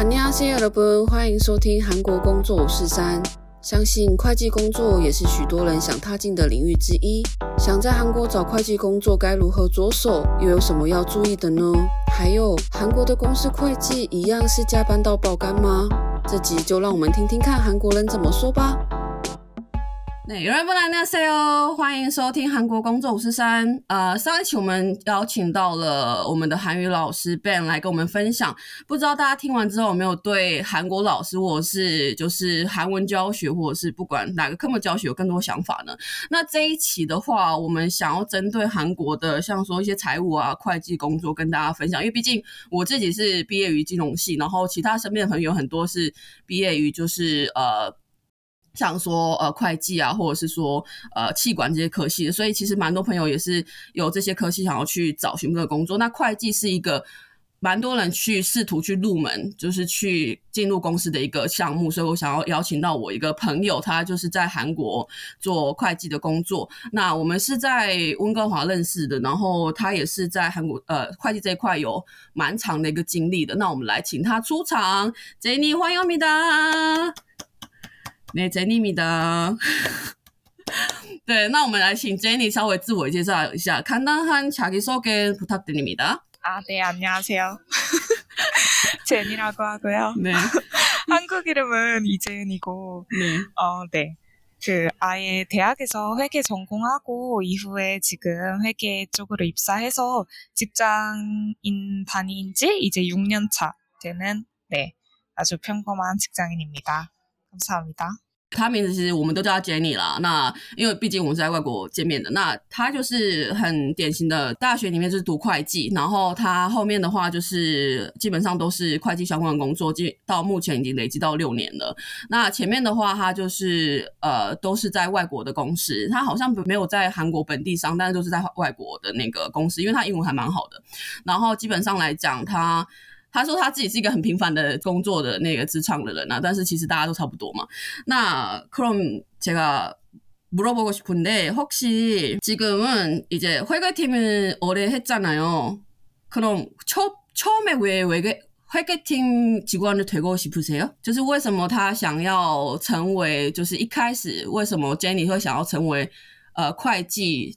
안녕하세요，여러분，欢迎收听韩国工作五四三。相信会计工作也是许多人想踏进的领域之一。想在韩国找会计工作该如何着手？又有什么要注意的呢？还有，韩国的公司会计一样是加班到爆肝吗？这集就让我们听听看韩国人怎么说吧。 有人不来那 say 哦，欢迎收听韩国工作五十三。呃，上一期我们邀请到了我们的韩语老师 Ben 来跟我们分享，不知道大家听完之后有没有对韩国老师，或者是就是韩文教学，或者是不管哪个科目教学有更多想法呢？那这一期的话，我们想要针对韩国的，像说一些财务啊、会计工作跟大家分享，因为毕竟我自己是毕业于金融系，然后其他身边的朋友很多是毕业于就是呃。像说呃会计啊，或者是说呃气管这些科系的，所以其实蛮多朋友也是有这些科系想要去找寻的工作。那会计是一个蛮多人去试图去入门，就是去进入公司的一个项目，所以我想要邀请到我一个朋友，他就是在韩国做会计的工作。那我们是在温哥华认识的，然后他也是在韩国呃会计这一块有蛮长的一个经历的。那我们来请他出场，Jenny 欢迎米达 的。네 제니입니다. 对，那我们来请 Jenny 稍微自我介绍一下，간단한자기소개부탁드립니다 아, 네, 안녕하세요. 제니라고 하고요. 네. 한국 이름은 이재은이고, 네. 어, 네. 그, 아예 대학에서 회계 전공하고, 이후에 지금 회계 쪽으로 입사해서 직장인 다닌 지 이제 6년 차 되는, 네. 아주 평범한 직장인입니다. 감사합 니。 他名字其实我们都叫他 Jenny 啦。那因为毕竟我们是在外国见面的，那他就是很典型的大学里面就是读会计，然后他后面的话就是基本上都是会计相关的工作，进到目前已经累积到六年了。那前面的话，他就是呃都是在外国的公司，他好像没有在韩国本地上，但是都是在外国的那个公司，因为他英文还蛮好的。然后基本上来讲，他他说他自己是一个很平凡的工作的那个职场的人啊，但是其实大家都差不多嘛。那그럼제가물어보고싶은데혹시지금은이제회계팀을오래했잖아요그럼초처음에왜회계会计厅직원을되고싶으세요就是为什么他想要成为，就是一开始为什么 Jenny 会想要成为呃会计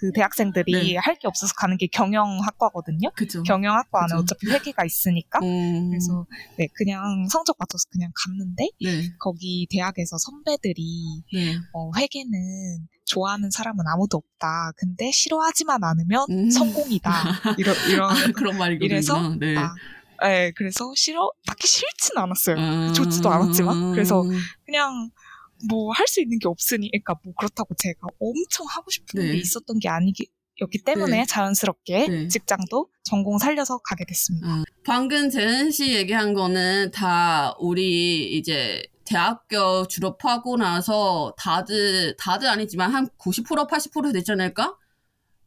그 대학생들이 네. 할게 없어서 가는 게 경영학과거든요. 그죠. 경영학과 안에 그죠. 어차피 회계가 있으니까. 음, 그래서 네 그냥 성적 맞춰서 그냥 갔는데 네, 거기 대학에서 선배들이 네. 어, 회계는 좋아하는 사람은 아무도 없다. 근데 싫어하지만 않으면 음. 성공이다. 이런 이런 그런 말이 이래서. 네. 아, 네, 그래서 싫어 딱히 싫진 않았어요. 음. 좋지도 않았지만 그래서 그냥 뭐 할 수 있는 게 없으니, 그러니까 뭐 그렇다고 제가 엄청 하고 싶은 네. 게 있었던 게 아니었기 때문에 네. 자연스럽게 네. 직장도 전공 살려서 가게 됐습니다. 음. 방금 재은 씨 얘기한 거는 다 우리 이제 대학교 졸업하고 나서 다들 다들 아니지만 한 90% 80% 되지 않을까?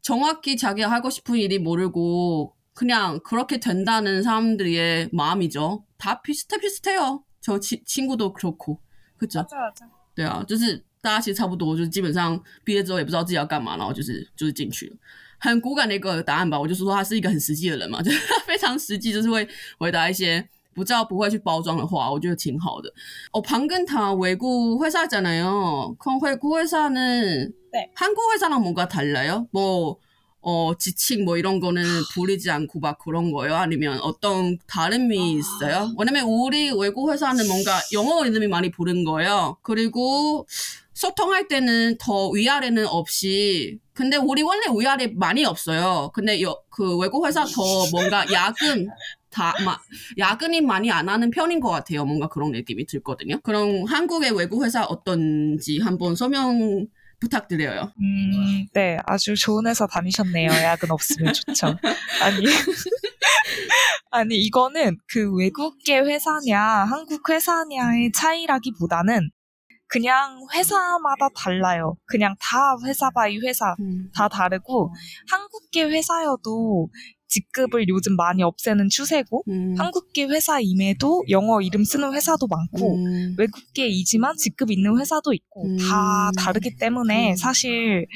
정확히 자기가 하고 싶은 일이 모르고 그냥 그렇게 된다는 사람들의 마음이죠. 다 비슷해 비슷해요. 저 치, 친구도 그렇고. 그죠? 맞아 맞아. 对啊，就是大家其实差不多，就是基本上毕业之后也不知道自己要干嘛，然后就是就是进去了，很骨感的一个答案吧。我就说他是一个很实际的人嘛，就是他非常实际，就是会回答一些不叫不会去包装的话，我觉得挺好的。哦，방금다외국회사잖아요그럼외국회사는 네. 한국 회사랑 뭔가 달라요? 뭐 어, 지칭 뭐 이런 거는 부리지 않고 막 그런 거예요? 아니면 어떤 다름이 있어요? 왜냐면 우리 외국 회사는 뭔가 영어 이름이 많이 부른 거예요. 그리고 소통할 때는 더 위아래는 없이 근데 우리 원래 위아래 많이 없어요. 근데 여, 그 외국 회사 더 뭔가 야근 다, 마, 야근이 많이 안 하는 편인 것 같아요. 뭔가 그런 느낌이 들거든요. 그럼 한국의 외국 회사 어떤지 한번 설명 부탁드려요. 음, 네, 아주 좋은 회사 다니셨네요. 야근 없으면 좋죠. 아니, 아니, 이거는 그 외국계 회사냐, 한국 회사냐의 차이라기보다는 그냥 회사마다 달라요. 그냥 다 회사 by 회사 음. 다 다르고 한국계 회사여도 직급을 요즘 많이 없애는 추세고 음. 한국계 회사임에도 영어 이름 쓰는 회사도 많고 음. 외국계이지만 직급 있는 회사도 있고 음. 다 다르기 때문에 음. 사실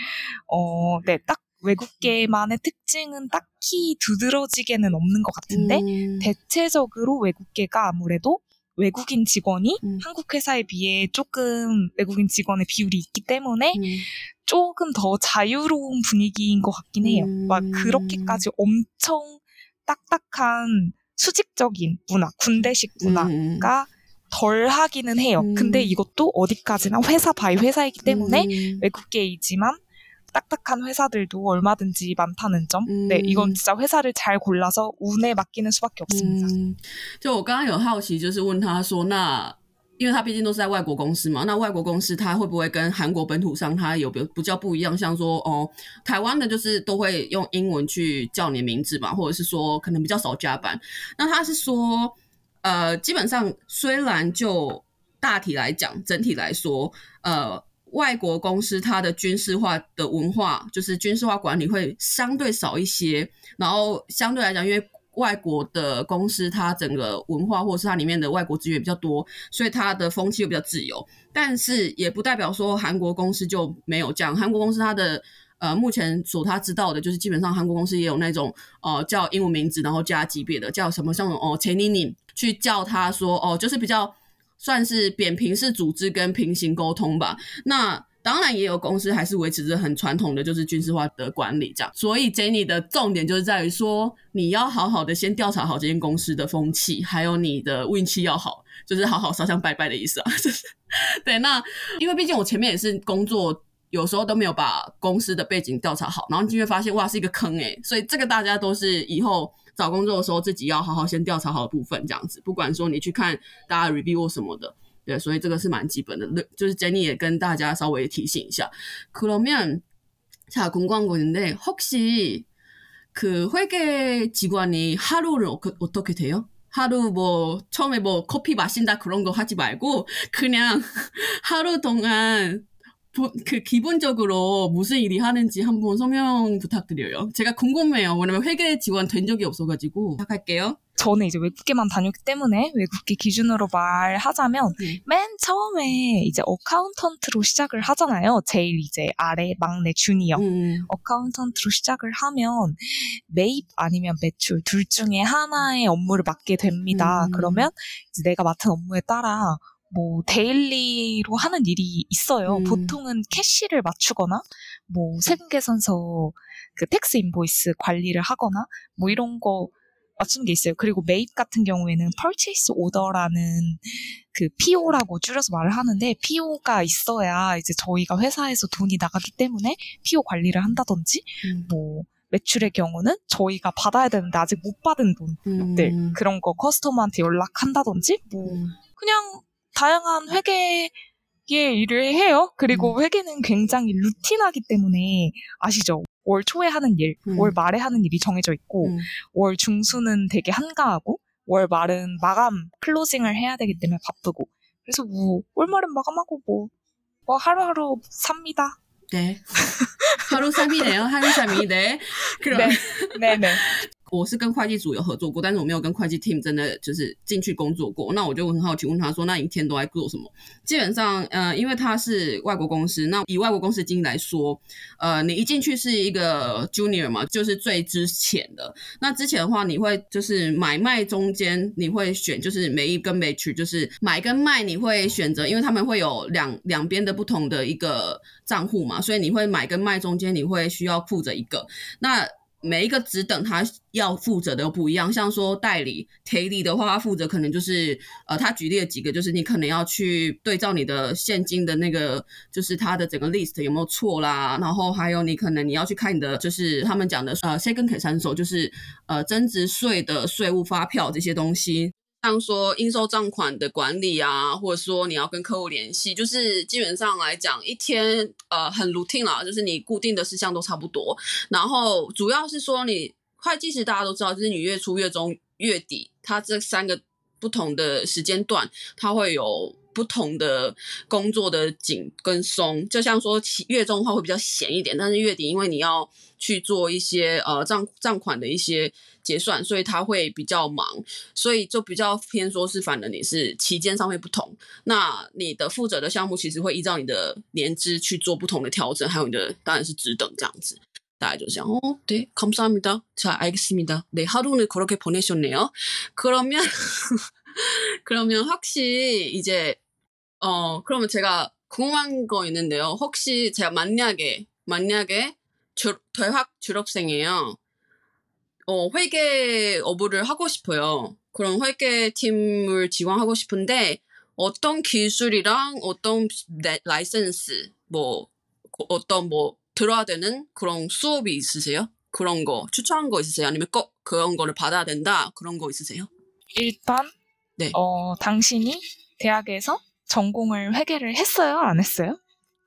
어, 네, 딱 외국계만의 특징은 딱히 두드러지게는 없는 것 같은데 음. 대체적으로 외국계가 아무래도 외국인 직원이 음. 한국 회사에 비해 조금 외국인 직원의 비율이 있기 때문에 음. 조금 더 자유로운 분위기인 것 같긴 해요. 음. 막 그렇게까지 엄청 딱딱한 수직적인 문화, 군대식 문화가 음. 덜 하기는 해요. 음. 근데 이것도 어디까지나 회사 바이 회사이기 때문에 음. 외국계이지만 딱딱한 회사들도 얼마든지 많다는 점. 음. 네, 이건 진짜 회사를 잘 골라서 운에 맡기는 수밖에 없습니다.嗯，就我刚刚有好奇，就是问他说，那 因为他毕竟都是在外国公司嘛，那外国公司他会不会跟韩国本土上他有比比较不一样？像说哦，台湾的就是都会用英文去叫你的名字嘛，或者是说可能比较少加班。那他是说，呃，基本上虽然就大体来讲，整体来说，呃。外国公司它的军事化的文化，就是军事化管理会相对少一些，然后相对来讲，因为外国的公司它整个文化或者是它里面的外国资源比较多，所以它的风气又比较自由。但是也不代表说韩国公司就没有这样，韩国公司它的。呃，目前所他知道的，就是基本上韩国公司也有那种呃叫英文名字，然后加级别的，叫什么像哦陈妮妮去叫他说哦，就是比较算是扁平式组织跟平行沟通吧。那当然也有公司还是维持着很传统的，就是军事化的管理这样。所以 Jenny 的重点就是在于说，你要好好的先调查好这间公司的风气，还有你的运气要好，就是好好烧香拜拜的意思啊。就 是对，那因为毕竟我前面也是工作。有时候都没有把公司的背景调查好，然后就会发现哇是一个坑诶、所以这个大家都是以后找工作的时候自己要好好先调查好的部分，这样子。不管说你去看大家 review 什么的，对，所以这个是蛮基本的。就是 Jenny 也跟大家稍微提醒一下。그러면자궁금한건인데혹시그회계직원이하루를어떻게돼요 하루 뭐 처음에 뭐 커피 마신다 그런 거 하지 말고 그냥 하루 동안 보- 그 기본적으로 무슨 일이 하는지 한번 설명 부탁드려요. 제가 궁금해요. 왜냐면 회계 지원 된 적이 없어가지고 부탁할게요. 저는 이제 외국계만 다녔기 때문에 외국계 기준으로 말하자면 네. 맨 처음에 이제 어카운턴트로 시작을 하잖아요. 제일 이제 아래 막내 주니어. 음, 어카운턴트로 시작을 하면 매입 아니면 매출 둘 중에 하나의 업무를 맡게 됩니다. 음. 그러면 이제 내가 맡은 업무에 따라 뭐 daily로 하는 일이 있어요. 음. 보통은 cash를 맞추거나 뭐 세금 계산서 그 tax invoice 관리를 하거나 뭐 이런 거 맞추는 게 있어요. 그리고 매입 같은 경우에는 purchase order라는 그 PO라고 줄여서 말을 하는데 PO가 있어야 이제 저희가 회사에서 돈이 나가기 때문에 PO 관리를 한다든지 음, 뭐 매출의 경우는 저희가 받아야 되는데 아직 못 받은 돈들 음, 그런 거 커스터머한테 연락한다든지 뭐 음, 그냥 다양한 회계의 일을 해요. 그리고 음. 회계는 굉장히 루틴하기 때문에 아시죠? 월 초에 하는 일, 음. 월 말에 하는 일이 정해져 있고 음. 월 중수는 되게 한가하고 월 말은 마감 클로징을 해야 되기 때문에 바쁘고 그래서 뭐 월말은 마감하고 뭐, 뭐 하루하루 삽니다. 네. 하루 3이네요. 하루 3이. 네. 그럼 네, 네, 네. 我是跟会计组有合作过，但是我没有跟会计 team 真的就是进去工作过。那我就很好奇问他说：“那你一天都在做什么？”基本上，呃，因为他是外国公司，那以外国公司经营来说，呃，你一进去是一个 junior 嘛，就是最之前的。那之前的话，你会就是买卖中间你会选就是每一跟每取，就是买跟卖你会选择，因为他们会有两两边的不同的一个账户嘛，所以你会买跟卖中间你会需要负责一个。那每一个职等他要负责的又不一样，像说代理 t a 的话，他负责可能就是呃，他举例了几个，就是你可能要去对照你的现金的那个，就是他的整个 list 有没有错啦，然后还有你可能你要去看你的，就是他们讲的呃 second 可三手，就是呃增值税的税务发票这些东西。像说应收账款的管理啊，或者说你要跟客户联系，就是基本上来讲，一天呃很 routine 啦，就是你固定的事项都差不多。然后主要是说你会计师大家都知道，就是你月初、月中、月底，它这三个不同的时间段，它会有。不同的工作的紧跟松，就像说月中的话会比较闲一点，但是月底因为你要去做一些呃账账款的一些结算，所以他会比较忙，所以就比较偏说是反正你是期间上面不同，那你的负责的项目其实会依照你的年资去做不同的调整，还有你的当然是职等这样子。大概就这样哦，对，감사합니 다。 자알겠습니 다。 네하루는그렇게보내셨네요그러면 그러면 혹시 이제 어 그러면 제가 궁금한 거 있는데요. 혹시 제가 만약에 만약에 주, 대학 졸업생이에요. 어 회계 업무를 하고 싶어요. 그럼 회계 팀을 지원하고 싶은데 어떤 기술이랑 어떤 라이센스 뭐 어떤 뭐 들어야 되는 그런 수업이 있으세요? 그런 거 추천한 거 있으세요? 아니면 꼭 그런 거를 받아야 된다 그런 거 있으세요? 일단 네. 어, 당신이 대학에서 전공을 회계를 했어요? 안 했어요?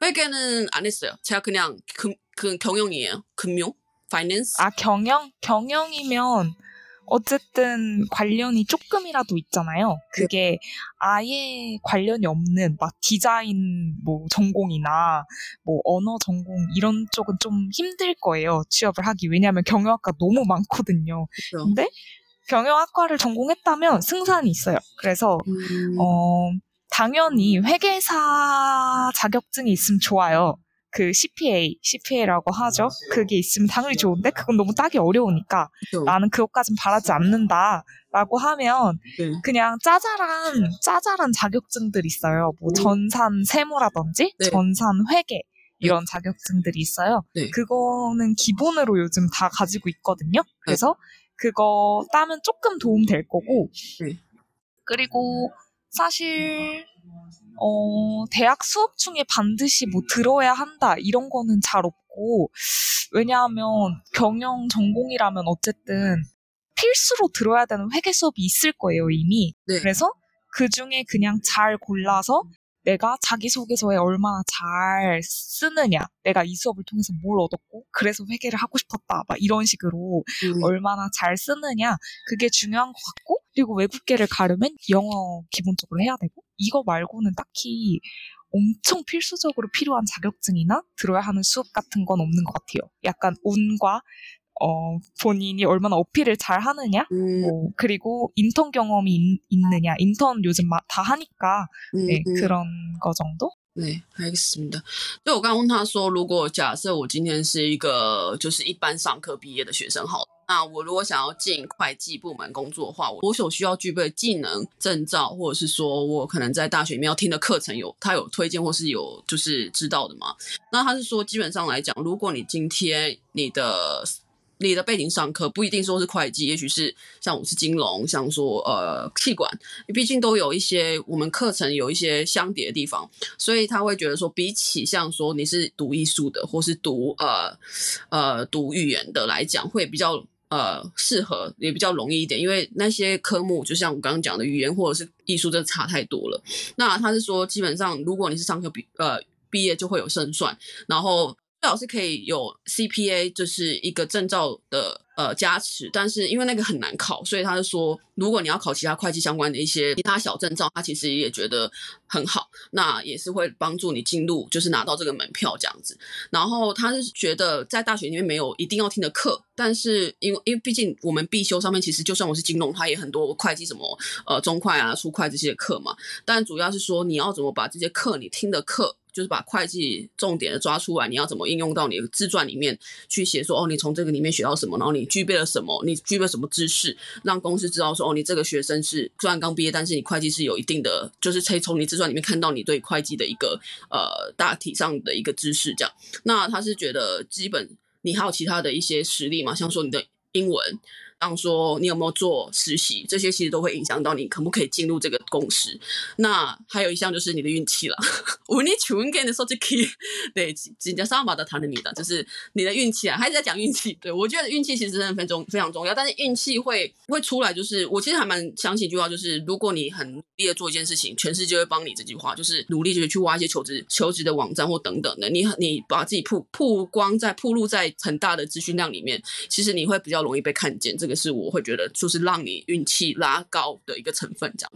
회계는 안 했어요. 제가 그냥 금, 그 경영이에요. 금융, finance. 아, 경영? 경영이면 어쨌든 관련이 조금이라도 있잖아요. 그게 아예 관련이 없는 막 디자인 뭐 전공이나 뭐 언어 전공 이런 쪽은 좀 힘들 거예요. 취업을 하기. 왜냐하면 경영학과 너무 많거든요. 그렇죠. 근데 경영학과를 전공했다면 승산이 있어요. 그래서 음. 어 당연히 회계사 자격증이 있으면 좋아요. 그 CPA, CPA라고 하죠. 그게 있으면 당연히 좋은데 그건 너무 따기 어려우니까 그렇죠. 나는 그것까진 바라지 않는다라고 하면 네. 그냥 짜잘한 짜잘한 자격증들 있어요. 뭐 전산 세무라든지 네. 전산 회계 네. 이런 자격증들이 있어요. 네. 그거는 기본으로 요즘 다 가지고 있거든요. 그래서 그거 따면 조금 도움 될 거고 네. 그리고 사실 어, 대학 수업 중에 반드시 뭐 들어야 한다 이런 거는 잘 없고 왜냐하면 경영 전공이라면 어쨌든 필수로 들어야 되는 회계 수업이 있을 거예요 이미 네. 그래서 그 중에 그냥 잘 골라서 내가 자기소개서에 얼마나 잘 쓰느냐, 내가 이 수업을 통해서 뭘 얻었고, 그래서 회계를 하고 싶었다, 막 이런 식으로 음. 얼마나 잘 쓰느냐, 그게 중요한 것 같고, 그리고 외국계를 가려면 영어 기본적으로 해야 되고, 이거 말고는 딱히 엄청 필수적으로 필요한 자격증이나 들어야 하는 수업 같은 건 없는 것 같아요. 약간 운과 어, 본인이 얼마나 어필을 잘 하느냐, 음. 뭐, 그리고 인턴 경험이 있, 느냐 인턴 요즘 다 하니까, 네, 음, 그런 거 정도? 对，还有什么的？就我刚刚问他说，如果假设我今天是一个就是一般上课毕业的学生，好，那我如果想要进会计部门工作的话，我所需要具备技能、证照，或者是说我可能在大学里面要听的课程有他有推荐或是有就是知道的吗？那他是说，基本上来讲，如果你今天你的 你的背景上课不一定说是会计，也许是像我是金融，像说呃气管，毕竟都有一些我们课程有一些相叠的地方，所以他会觉得说，比起像说你是读艺术的或是读呃呃读语言的来讲，会比较呃适合，也比较容易一点，因为那些科目就像我刚刚讲的语言或者是艺术，真的差太多了。那他是说，基本上如果你是上课毕呃毕业就会有胜算，然后。最好是可以有 CPA，就是一个证照的呃加持，但是因为那个很难考，所以他是说，如果你要考其他会计相关的一些其他小证照，他其实也觉得很好，那也是会帮助你进入，就是拿到这个门票这样子。然后他是觉得在大学里面没有一定要听的课，但是因为因为毕竟我们必修上面其实就算我是金融，它也很多会计什么呃中会啊、初会这些课嘛，但主要是说你要怎么把这些课你听的课。就是把会计重点的抓出来，你要怎么应用到你的自传里面去写？说哦，你从这个里面学到什么？然后你具备了什么？你具备什么知识？让公司知道说哦，你这个学生是虽然刚毕业，但是你会计是有一定的，就是可以从你自传里面看到你对会计的一个呃大体上的一个知识。这样，那他是觉得基本你还有其他的一些实力嘛？像说你的英文。像说你有没有做实习，这些其实都会影响到你可不可以进入这个公司。那还有一项就是你的运气了。我你求运给的时候就可以，对，人家上把的谈了你的，就是你的运气啊，还是在讲运气。对我觉得运气其实真的非常非常重要，但是运气会会出来，就是我其实还蛮相信一句话，就是如果你很努力的做一件事情，全世界会帮你。这句话就是努力就是去挖一些求职求职的网站或等等的，你你把自己曝曝光在曝露在很大的资讯量里面，其实你会比较容易被看见。这个。 个是我会觉得就是让你运气拉高的一个成分这样。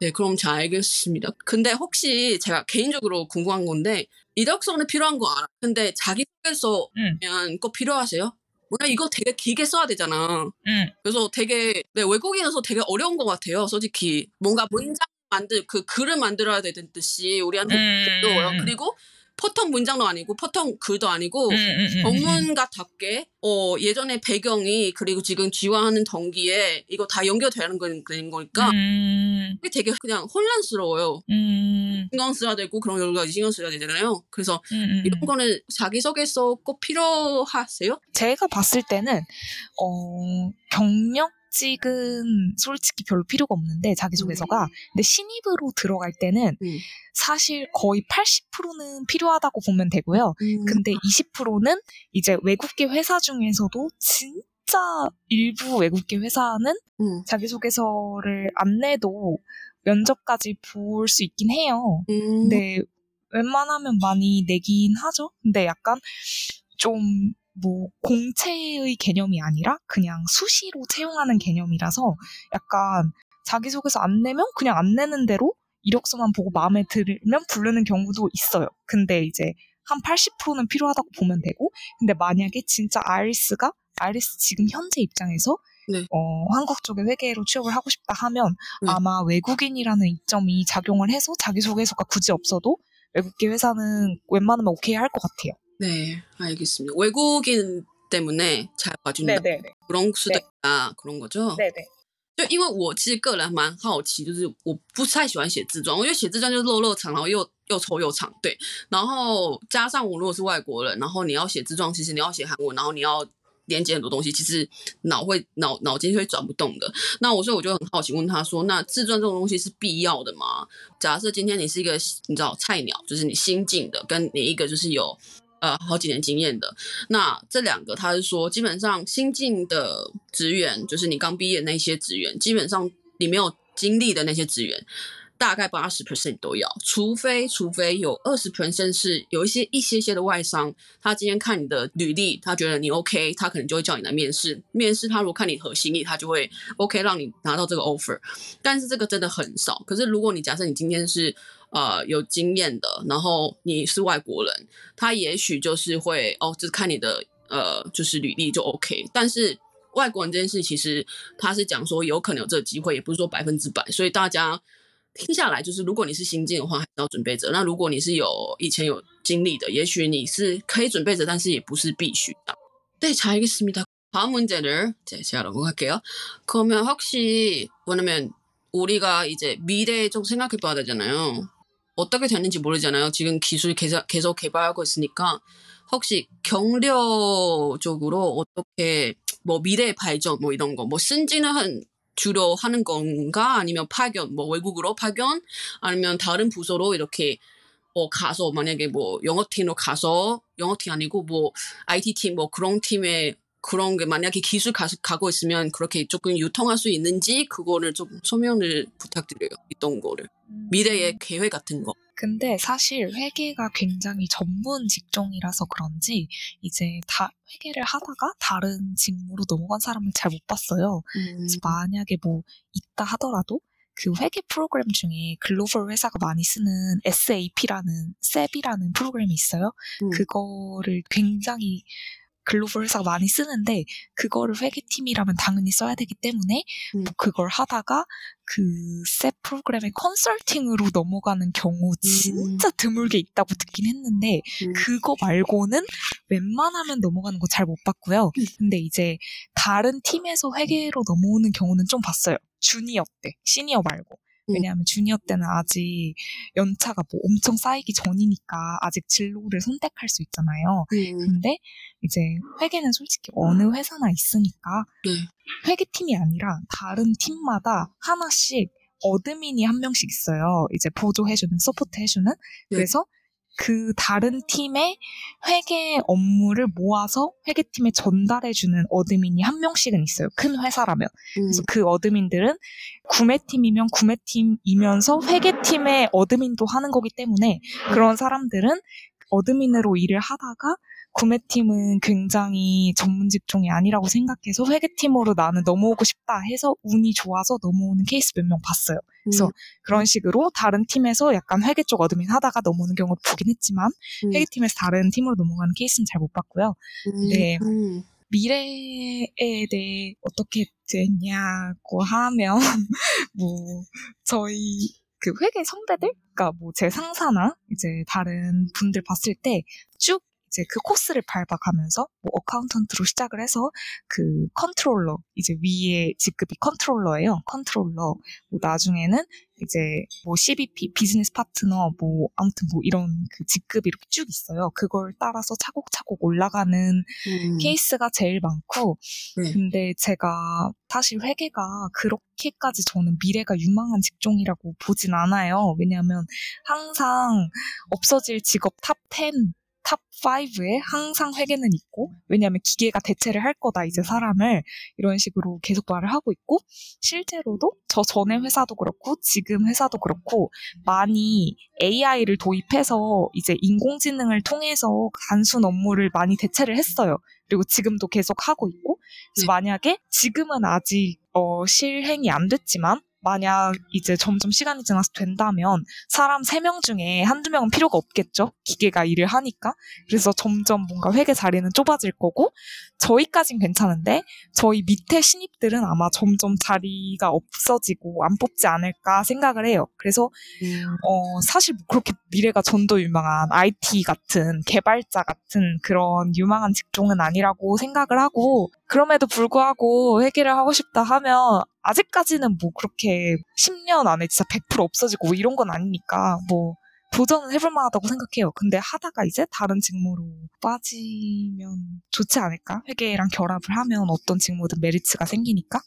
네그럼잘알겠습니다근데혹시제가개인적으로궁금한건데이력서는필요한거알아근데자기소개서면꼭필요하세요 뭐냐 이거 되게 길게 써야 되잖아. 응. 그래서 되게 네, 외국인에서 되게 어려운 것 같아요. 솔직히 뭔가 문장 만들 그 글을 만들어야 되는 듯이 우리한테 음. 어려워요. 그리고 포통 문장도 아니고 포통 글도 아니고 음, 음, 음, 음. 전문가답게 어 예전에 배경이 그리고 지금 지원하는 동기에 이거 다 연결되는 거니까 음, 그게 되게 그냥 혼란스러워요. 음, 신경 써야 되고 그런 여러 가지 신경 써야 되잖아요. 그래서 음, 음, 이런 음. 거는 자기소개서 꼭 필요하세요? 제가 봤을 때는 어 경력 직은 솔직히 별로 필요가 없는데 자기소개서가 근데 신입으로 들어갈 때는 음. 사실 거의 80%는 필요하다고 보면 되고요. 음. 근데 20%는 이제 외국계 회사 중에서도 진짜 일부 외국계 회사는 음. 자기소개서를 안 내도 면접까지 볼 수 있긴 해요. 음. 근데 웬만하면 많이 내긴 하죠. 근데 약간 좀 뭐 공채의 개념이 아니라 그냥 수시로 채용하는 개념이라서 약간 자기소개서 안 내면 그냥 안 내는 대로 이력서만 보고 마음에 들면 부르는 경우도 있어요. 근데 이제 한 80%는 필요하다고 보면 되고 근데 만약에 진짜 아이리스가 아이리스 지금 현재 입장에서 네. 어, 한국 쪽에 회계로 취업을 하고 싶다 하면 네. 아마 외국인이라는 이점이 작용을 해서 자기소개서가 굳이 없어도 외국계 회사는 웬만하면 오케이 할 것 같아요. 네, 알겠습니다. 외국인 때문에 잘 봐준다. 네네네. 그런 수도 네. 있다. 그런 거죠? 对对，就因为我其实个人蛮好奇，就是我不太喜欢写自传，我觉得写自传就是漏漏长，然后又又臭又长，对。然后加上我如果是外国人，然后你要写自传，其实你要写韩文，然后你要连接很多东西，其实脑会脑脑筋会转不动的。那我所以我就很好奇问他说，那自传这种东西是必要的吗？假设今天你是一个你知道菜鸟，就是你新进的，跟你一个就是有 呃好几年经验的，那这两个他是说，基本上新进的职员，就是你刚毕业那些职员，基本上你没有经历的那些职员，大概八十 percent 都要，除非除非有二十 percent 是有一些一些些的外商，他今天看你的履历，他觉得你 OK，他可能就会叫你来面试。面试他如果看你合心意，他就会 OK 让你拿到这个 offer。但是这个真的很少。可是如果你假设你今天是呃有经验的，然后你是外国人，他也许就是会哦，就是看你的呃就是履历就 OK。但是外国人这件事，其实他是讲说有可能有这个机会，也不是说百分之百，所以大家。 听下来就是，如果你是新进的话，还是要准备着。那如果你是有以前有经历的，也许你是可以准备着，但是也不是必须的。네, 잘 알겠습니다. 다음 문제를 이제 제가 넘어갈게요. 그러면 혹시 뭐냐면 우리가 이제 미래 좀 생각해 봐야 되잖아요. 어떻게 되는지 모르잖아요. 지금 기술 계속, 계속 개발하고 있으니까 혹시 경려적으로 어떻게 뭐 미래 발전 뭐 이런 거 뭐 승진을 한 주로 하는 건가 아니면 파견 뭐 외국으로 파견 아니면 다른 부서로 이렇게 어 가서 만약에 뭐 영어 팀으로 가서 영어 팀 아니고 뭐 IT 팀 뭐 그런 팀에 그런 게 만약에 기술 가, 가고 있으면 그렇게 조금 유통할 수 있는지 그거를 좀 소명을 부탁드려요. 있던 거를 미래의 계획 같은 거. 근데 사실 회계가 굉장히 전문 직종이라서 그런지 이제 다 회계를 하다가 다른 직무로 넘어간 사람을 잘 못 봤어요. 음, 그래서 만약에 뭐 있다 하더라도 그 회계 프로그램 중에 글로벌 회사가 많이 쓰는 SAP라는 SAP이라는 프로그램이 있어요. 음. 그거를 굉장히 글로벌 회사가 많이 쓰는데 그거를 회계팀이라면 당연히 써야 되기 때문에 음. 뭐 그걸 하다가 그셋 프로그램의 컨설팅으로 넘어가는 경우 진짜 드물게 있다고 듣긴 했는데 음. 그거 말고는 웬만하면 넘어가는 거 잘 못 봤고요. 근데 이제 다른 팀에서 회계로 넘어오는 경우는 좀 봤어요. 주니어 때, 시니어 말고. 음. 왜냐하면 주니어 때는 아직 연차가 뭐 엄청 쌓이기 전이니까 아직 진로를 선택할 수 있잖아요. 음, 근데 이제 회계는 솔직히 어느 회사나 있으니까 네. 회계팀이 아니라 다른 팀마다 하나씩 admin이 한 명씩 있어요. 이제 보조해주는, 서포트해주는. 네. 그래서 그 다른 팀의 회계 업무를 모아서 회계팀에 전달해주는 admin이 한 명씩은 있어요. 큰 회사라면. 음, 그래서 그 admin들은 구매팀이면 구매팀이면서 회계팀의 admin도 하는 거기 때문에 그런 사람들은 admin으로 일을 하다가 구매팀은 굉장히 전문 직종이 아니라고 생각해서 회계팀으로 나는 넘어오고 싶다 해서 운이 좋아서 넘어오는 케이스 몇 명 봤어요. 그래서 음, 그런 식으로 다른 팀에서 약간 회계 쪽 admin 하다가 넘어오는 경우도 보긴 했지만 음, 회계팀에서 다른 팀으로 넘어가는 케이스는 잘 못 봤고요. 음, 네. 음, 미래에 대해 어떻게 되냐고 하면 뭐 저희 그 회계 선배들, 그러니까 뭐 제 상사나 이제 다른 분들 봤을 때 쭉 이제 그 코스를 밟아가면서 뭐 accountant로 시작을 해서 그 컨트롤러 이제 위에 직급이 controller예요. controller 뭐 나중에는 이제 뭐 CBP business partner 뭐 아무튼 뭐 이런 그 직급이 이렇게 쭉 있어요. 그걸 따라서 차곡차곡 올라가는 음. 케이스가 제일 많고, 네. 근데 제가 사실 회계가 그렇게까지 저는 미래가 유망한 직종이라고 보진 않아요. 왜냐하면 항상 없어질 직업 top 10, top 5에 항상 회계는 있고, 왜냐하면 기계가 대체를 할 거다, 이제 사람을. 이런 식으로 계속 말을 하고 있고, 실제로도 저 전에 회사도 그렇고, 지금 회사도 그렇고, 많이 AI를 도입해서 이제 인공지능을 통해서 단순 업무를 많이 대체를 했어요. 그리고 지금도 계속 하고 있고, 네. 만약에 지금은 아직 어, 실행이 안 됐지만, 만약 이제 점점 시간이 지나서 된다면 사람 3명 중에 한두 명은 필요가 없겠죠. 기계가 일을 하니까. 그래서 점점 뭔가 회계 자리는 좁아질 거고 저희까진 괜찮은데 저희 밑에 신입들은 아마 점점 자리가 없어지고 안 뽑지 않을까 생각을 해요. 그래서 음, 어, 사실 뭐 그렇게 미래가 전도 유망한 IT 같은 개발자 같은 그런 유망한 직종은 아니라고 생각을 하고 그럼에도 불구하고 회계를 하고 싶다 하면 아직까지는 뭐 그렇게 10년 안에 진짜 100% 없어지고 뭐 이런 건 아니니까 뭐 도전은 해볼 만하다고 생각해요. 근데 하다가 이제 da른 직무로 빠지면 좋지 않을까? 회계랑 결합을 하면 어떤 직무든 메리츠가 생기니까.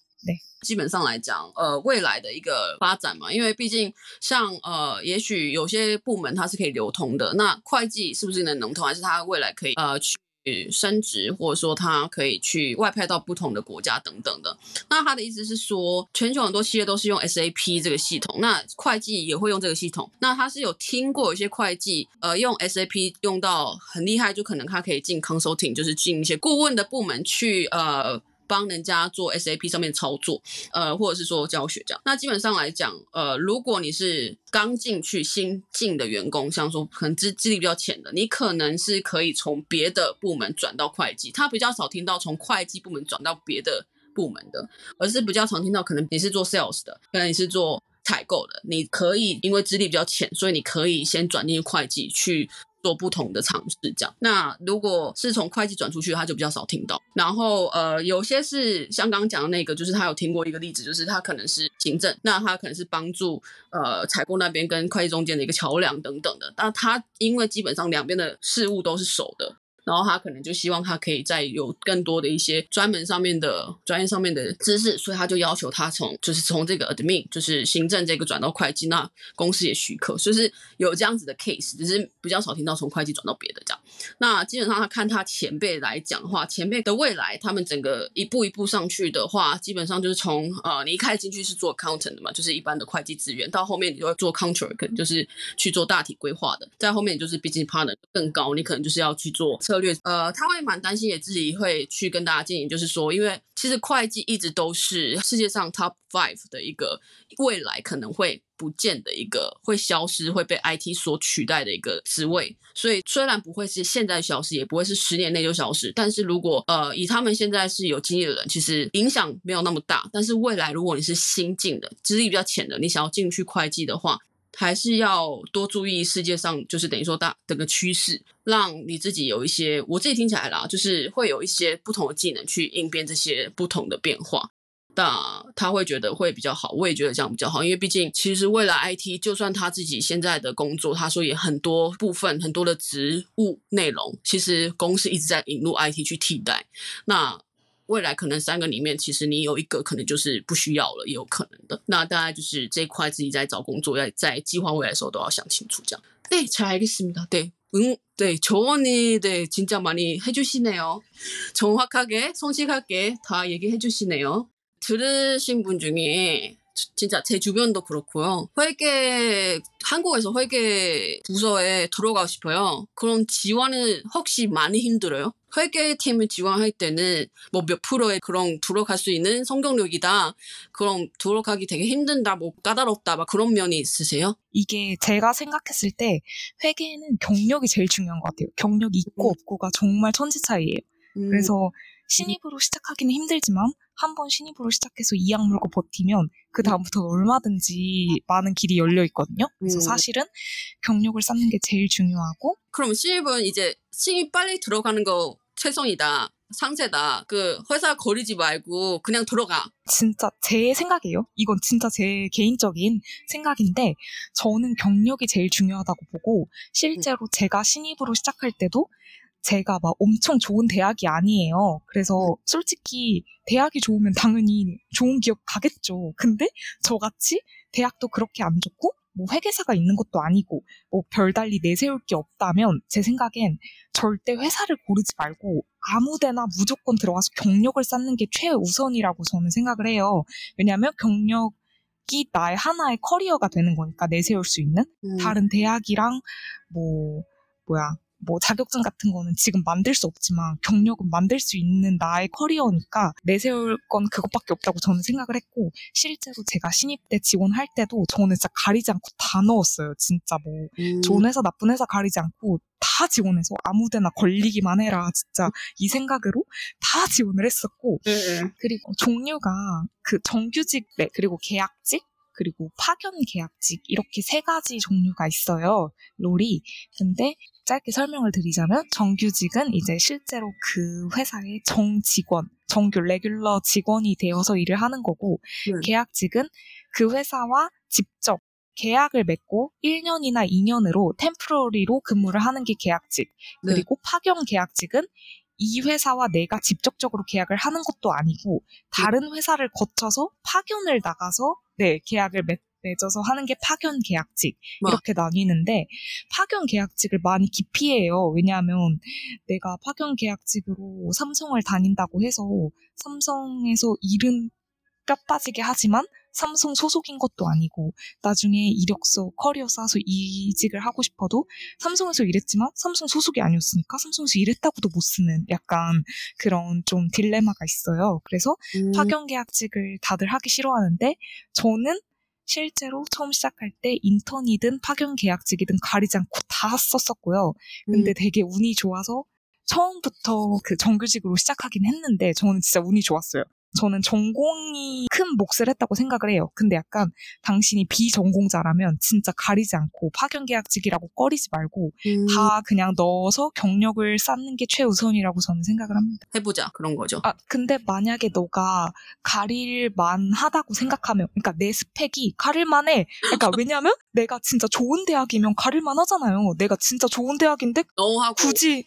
基本上来讲，呃，未来的一个发展嘛，因为毕竟像呃，也许有些部门它是可以流通的，那会计是不是能流通，还是它未来可以呃去 去升职，或者说他可以去外派到不同的国家等等的？那他的意思是说，全球很多企业都是用 SAP 这个系统，那会计也会用这个系统。那他是有听过有些会计呃用 SAP 用到很厉害，就可能他可以进 consulting，就是进一些顾问的部门去呃。帮人家做 SAP 上面操作，呃，或者是说教学这样。那基本上来讲，呃，如果你是刚进去新进的员工，像说可能资资历比较浅的，你可能是可以从别的部门转到会计。他比较少听到从会计部门转到别的部门的，而是比较常听到可能你是做 sales 的，可能你是做采购的，你可以因为资历比较浅，所以你可以先转进去会计去。做不同的尝试，这样。那如果是从会计转出去，他就比较少听到。然后呃，有些是像刚刚讲的那个，就是他有听过一个例子，就是他可能是行政，那他可能是帮助呃采购那边跟会计中间的一个桥梁等等的。那他因为基本上两边的事务都是熟的，然后他可能就希望他可以再有更多的一些专门上面的专业上面的知识，所以他就要求他从就是从这个 admin 就是行政这个转到会计，那公司也许可，就是有这样子的 case，只是比较少听到从会计转到别的这样。那基本上他看他前辈来讲的话，前辈的未来他们整个一步一步上去的话，基本上就是从呃你一开始进去是做 accountant 的嘛，就是一般的会计资源，到后面你就会做 control，可能就是去做大体规划的，在后面就是 business partner 更高，你可能就是要去做略。呃，他会蛮担心，也自己会去跟大家建议，就是说，因为其实会计一直都是世界上 top five 的一个未来可能会不见的一个会消失、会被 IT 所取代的一个职位。所以虽然不会是现在消失，也不会是十年内就消失，但是如果呃以他们现在是有经验的人，其实影响没有那么大。但是未来如果你是新进的、资历比较浅的，你想要进去会计的话，还是要多注意世界上就是等于说大整个趋势，让你自己有一些我自己听起来啦，就是会有一些不同的技能去应变这些不同的变化。那他会觉得会比较好，我也觉得这样比较好，因为毕竟其实未来 IT，就算他自己现在的工作，他说也很多部分很多的职务内容，其实公司一直在引入 IT 去替代。那 未来可能三个里面，其实你有一个可能就是不需要了，也有可能的。那大概就是这一块自己在找工作，要在计划未来的时候都要想清楚。这样对，잘알겠습니다对，嗯，对，조언이네진짜많이해주시네요정확하게성실하게다얘기해주시네요 들으신 분 중에 진짜 제 주변도 그렇고요. 회계 한국에서 회계 부서에 들어가고 싶어요. 그럼 지원은 혹시 많이 힘들어요? 회계팀을 지원할 때는 뭐 몇 프로의 그런 들어갈 수 있는 성경력이다. 그럼 들어가기 되게 힘든다, 뭐 까다롭다, 막 그런 면이 있으세요? 이게 제가 생각했을 때 회계는 경력이 제일 중요한 것 같아요. 경력이 있고 음. 없고가 정말 천지 차이예요. 음, 그래서 신입으로 시작하기는 힘들지만 한 번 신입으로 시작해서 이악 물고 버티면 그 다음부터 얼마든지 많은 길이 열려 있거든요. 그래서 음. 사실은 경력을 쌓는 게 제일 중요하고 그럼 신입은 이제 신입 빨리 들어가는 거 최선이다. 상세다. 그 회사 거리지 말고 그냥 들어가. 진짜 제 생각이에요. 이건 진짜 제 개인적인 생각인데 저는 경력이 제일 중요하다고 보고 실제로 제가 신입으로 시작할 때도 제가 막 엄청 좋은 대학이 아니에요. 그래서 솔직히 대학이 좋으면 당연히 좋은 기업 가겠죠. 근데 저같이 대학도 그렇게 안 좋고 뭐 회계사가 있는 것도 아니고 뭐 별달리 내세울 게 없다면 제 생각엔 절대 회사를 고르지 말고 아무데나 무조건 들어가서 경력을 쌓는 게 최우선이라고 저는 생각을 해요. 왜냐하면 경력 이 나의 하나의 커리어가 되는 거니까 내세울 수 있는 음. 다른 대학이랑 뭐 뭐야 뭐 자격증 같은 거는 지금 만들 수 없지만 경력은 만들 수 있는 나의 커리어니까 내세울 건 그것밖에 없다고 저는 생각을 했고 실제로 제가 신입 때 지원할 때도 저는 진짜 가리지 않고 다 넣었어요. 진짜 뭐 음. 좋은 회사 나쁜 회사 가리지 않고 다 지원해서 아무데나 걸리기만 해라 진짜 이 생각으로 다 지원을 했었고 네, 네. 그리고 종류가 그 정규직 네 그리고 계약직 그리고 파견 계약직 이렇게 세 가지 종류가 있어요 롤이 근데 짧게 설명을 드리자면 정규직은 이제 실제로 그 회사의 정직원 정규 레귤러 직원이 되어서 일을 하는 거고 네. 계약직은 그 회사와 직접 계약을 맺고 1년이나 2년으로 템프러리로 근무를 하는 게 계약직. 네. 그리고 파견 계약직은 이 회사와 내가 직접적으로 계약을 하는 것도 아니고 다른 회사를 거쳐서 파견을 나가서 네 계약을 맺, 맺어서 하는 게 파견 계약직 와. 이렇게 나뉘는데 파견 계약직을 많이 기피해요. 왜냐하면 내가 파견 계약직으로 삼성을 다닌다고 해서 삼성에서 일은 뼈 빠지게 하지만 삼성 소속인 것도 아니고 나중에 이력서 커리어 쌓아서 이직을 하고 싶어도 삼성에서 일했지만 삼성 소속이 아니었으니까 삼성에서 일했다고도 못 쓰는 약간 그런 좀 딜레마가 있어요. 그래서 음. 파견 계약직을 다들 하기 싫어하는데 저는 실제로 처음 시작할 때 인턴이든 파견 계약직이든 가리지 않고 다 썼었고요. 근데 음. 되게 운이 좋아서 처음부터 그 정규직으로 시작하긴 했는데 저는 진짜 운이 좋았어요. 저는 전공이 큰 몫을 했다고 생각을 해요. 근데 약간 당신이 비전공자라면 진짜 가리지 않고 파견 계약직이라고 꺼리지 말고 음. 다 그냥 넣어서 경력을 쌓는 게 최우선이라고 저는 생각을 합니다. 해보자 그런 거죠. 아, 근데 만약에 너가 가릴 만 하다고 생각하면, 그러니까 내 스펙이 가릴 만 해. 그러니까 왜냐면 내가 진짜 좋은 대학이면 가릴 만 하잖아요. 내가 진짜 좋은 대학인데 너 하고 굳이,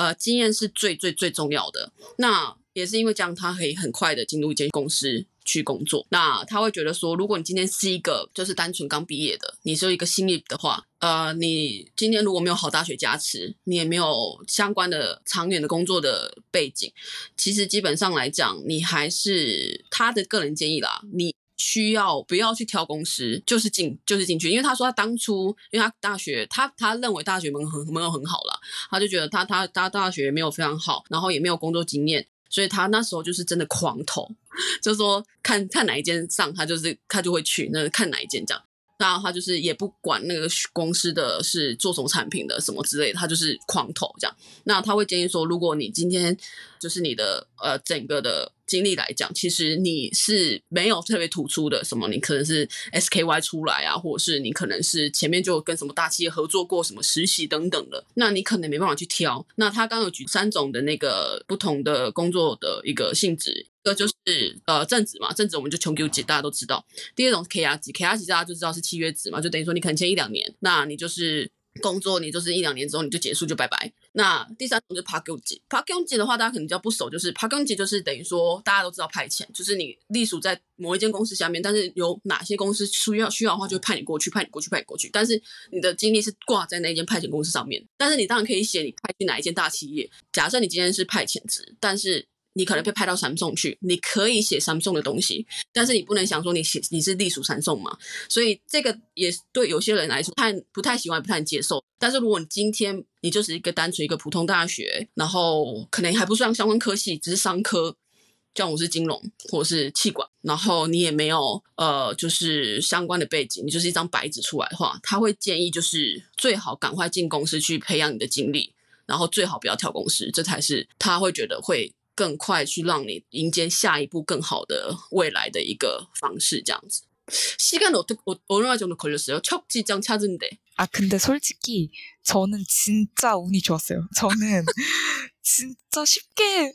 呃，经验是最最最重要的。那也是因为这样，他可以很快的进入一间公司去工作。那他会觉得说，如果你今天是一个就是单纯刚毕业的，你是一个新的话，呃，你今天如果没有好大学加持，你也没有相关的长远的工作的背景，其实基本上来讲，你还是他的个人建议啦，你。需要不要去挑公司，就是进就是进去，因为他说他当初，因为他大学他他认为大学门很没有很好啦，他就觉得他他他大学没有非常好，然后也没有工作经验，所以他那时候就是真的狂投，就说看看哪一间上，他就是他就会去，那看哪一间这样。然后他就是也不管那个公司的是做什么产品的什么之类，他就是狂投这样。那他会建议说，如果你今天就是你的呃整个的经历来讲，其实你是没有特别突出的什么，你可能是 SKY 出来啊，或者是你可能是前面就跟什么大企业合作过什么实习等等的，那你可能没办法去挑。那他刚有举三种的那个不同的工作的一个性质，一个就是呃正职嘛，正职我们就穷 Q 级，大家都知道。第二种是 K R 级，K R 级大家就知道是契约职嘛，就等于说你可能签一两年，那你就是工作，你就是一两年之后你就结束就拜拜。那第三种就是 p a r k 级 p a r k 级的话，大家可能比较不熟，就是 p a r k 级就是等于说大家都知道派遣，就是你隶属在某一间公司下面，但是有哪些公司需要需要的话，就会派你过去，派你过去，派你过去。但是你的经历是挂在那间派遣公司上面，但是你当然可以写你派去哪一间大企业。假设你今天是派遣职，但是你可能被派到三送去，你可以写三送的东西，但是你不能想说你写你是隶属三送嘛，所以这个也对有些人来说太不太喜欢，不太能接受。但是如果你今天你就是一个单纯一个普通大学，然后可能还不算相关科系，只是商科，像我是金融或者是气管，然后你也没有呃就是相关的背景，你就是一张白纸出来的话，他会建议就是最好赶快进公司去培养你的经历，然后最好不要跳公司，这才是他会觉得会 更快去让你迎接下一步更好的未来的一个方式，这样子。시간어떻게어느정도걸렸어요첫직장찾은데 아, 근데 솔직히 저는 진짜 운이 좋았어요. 저는 진짜 쉽게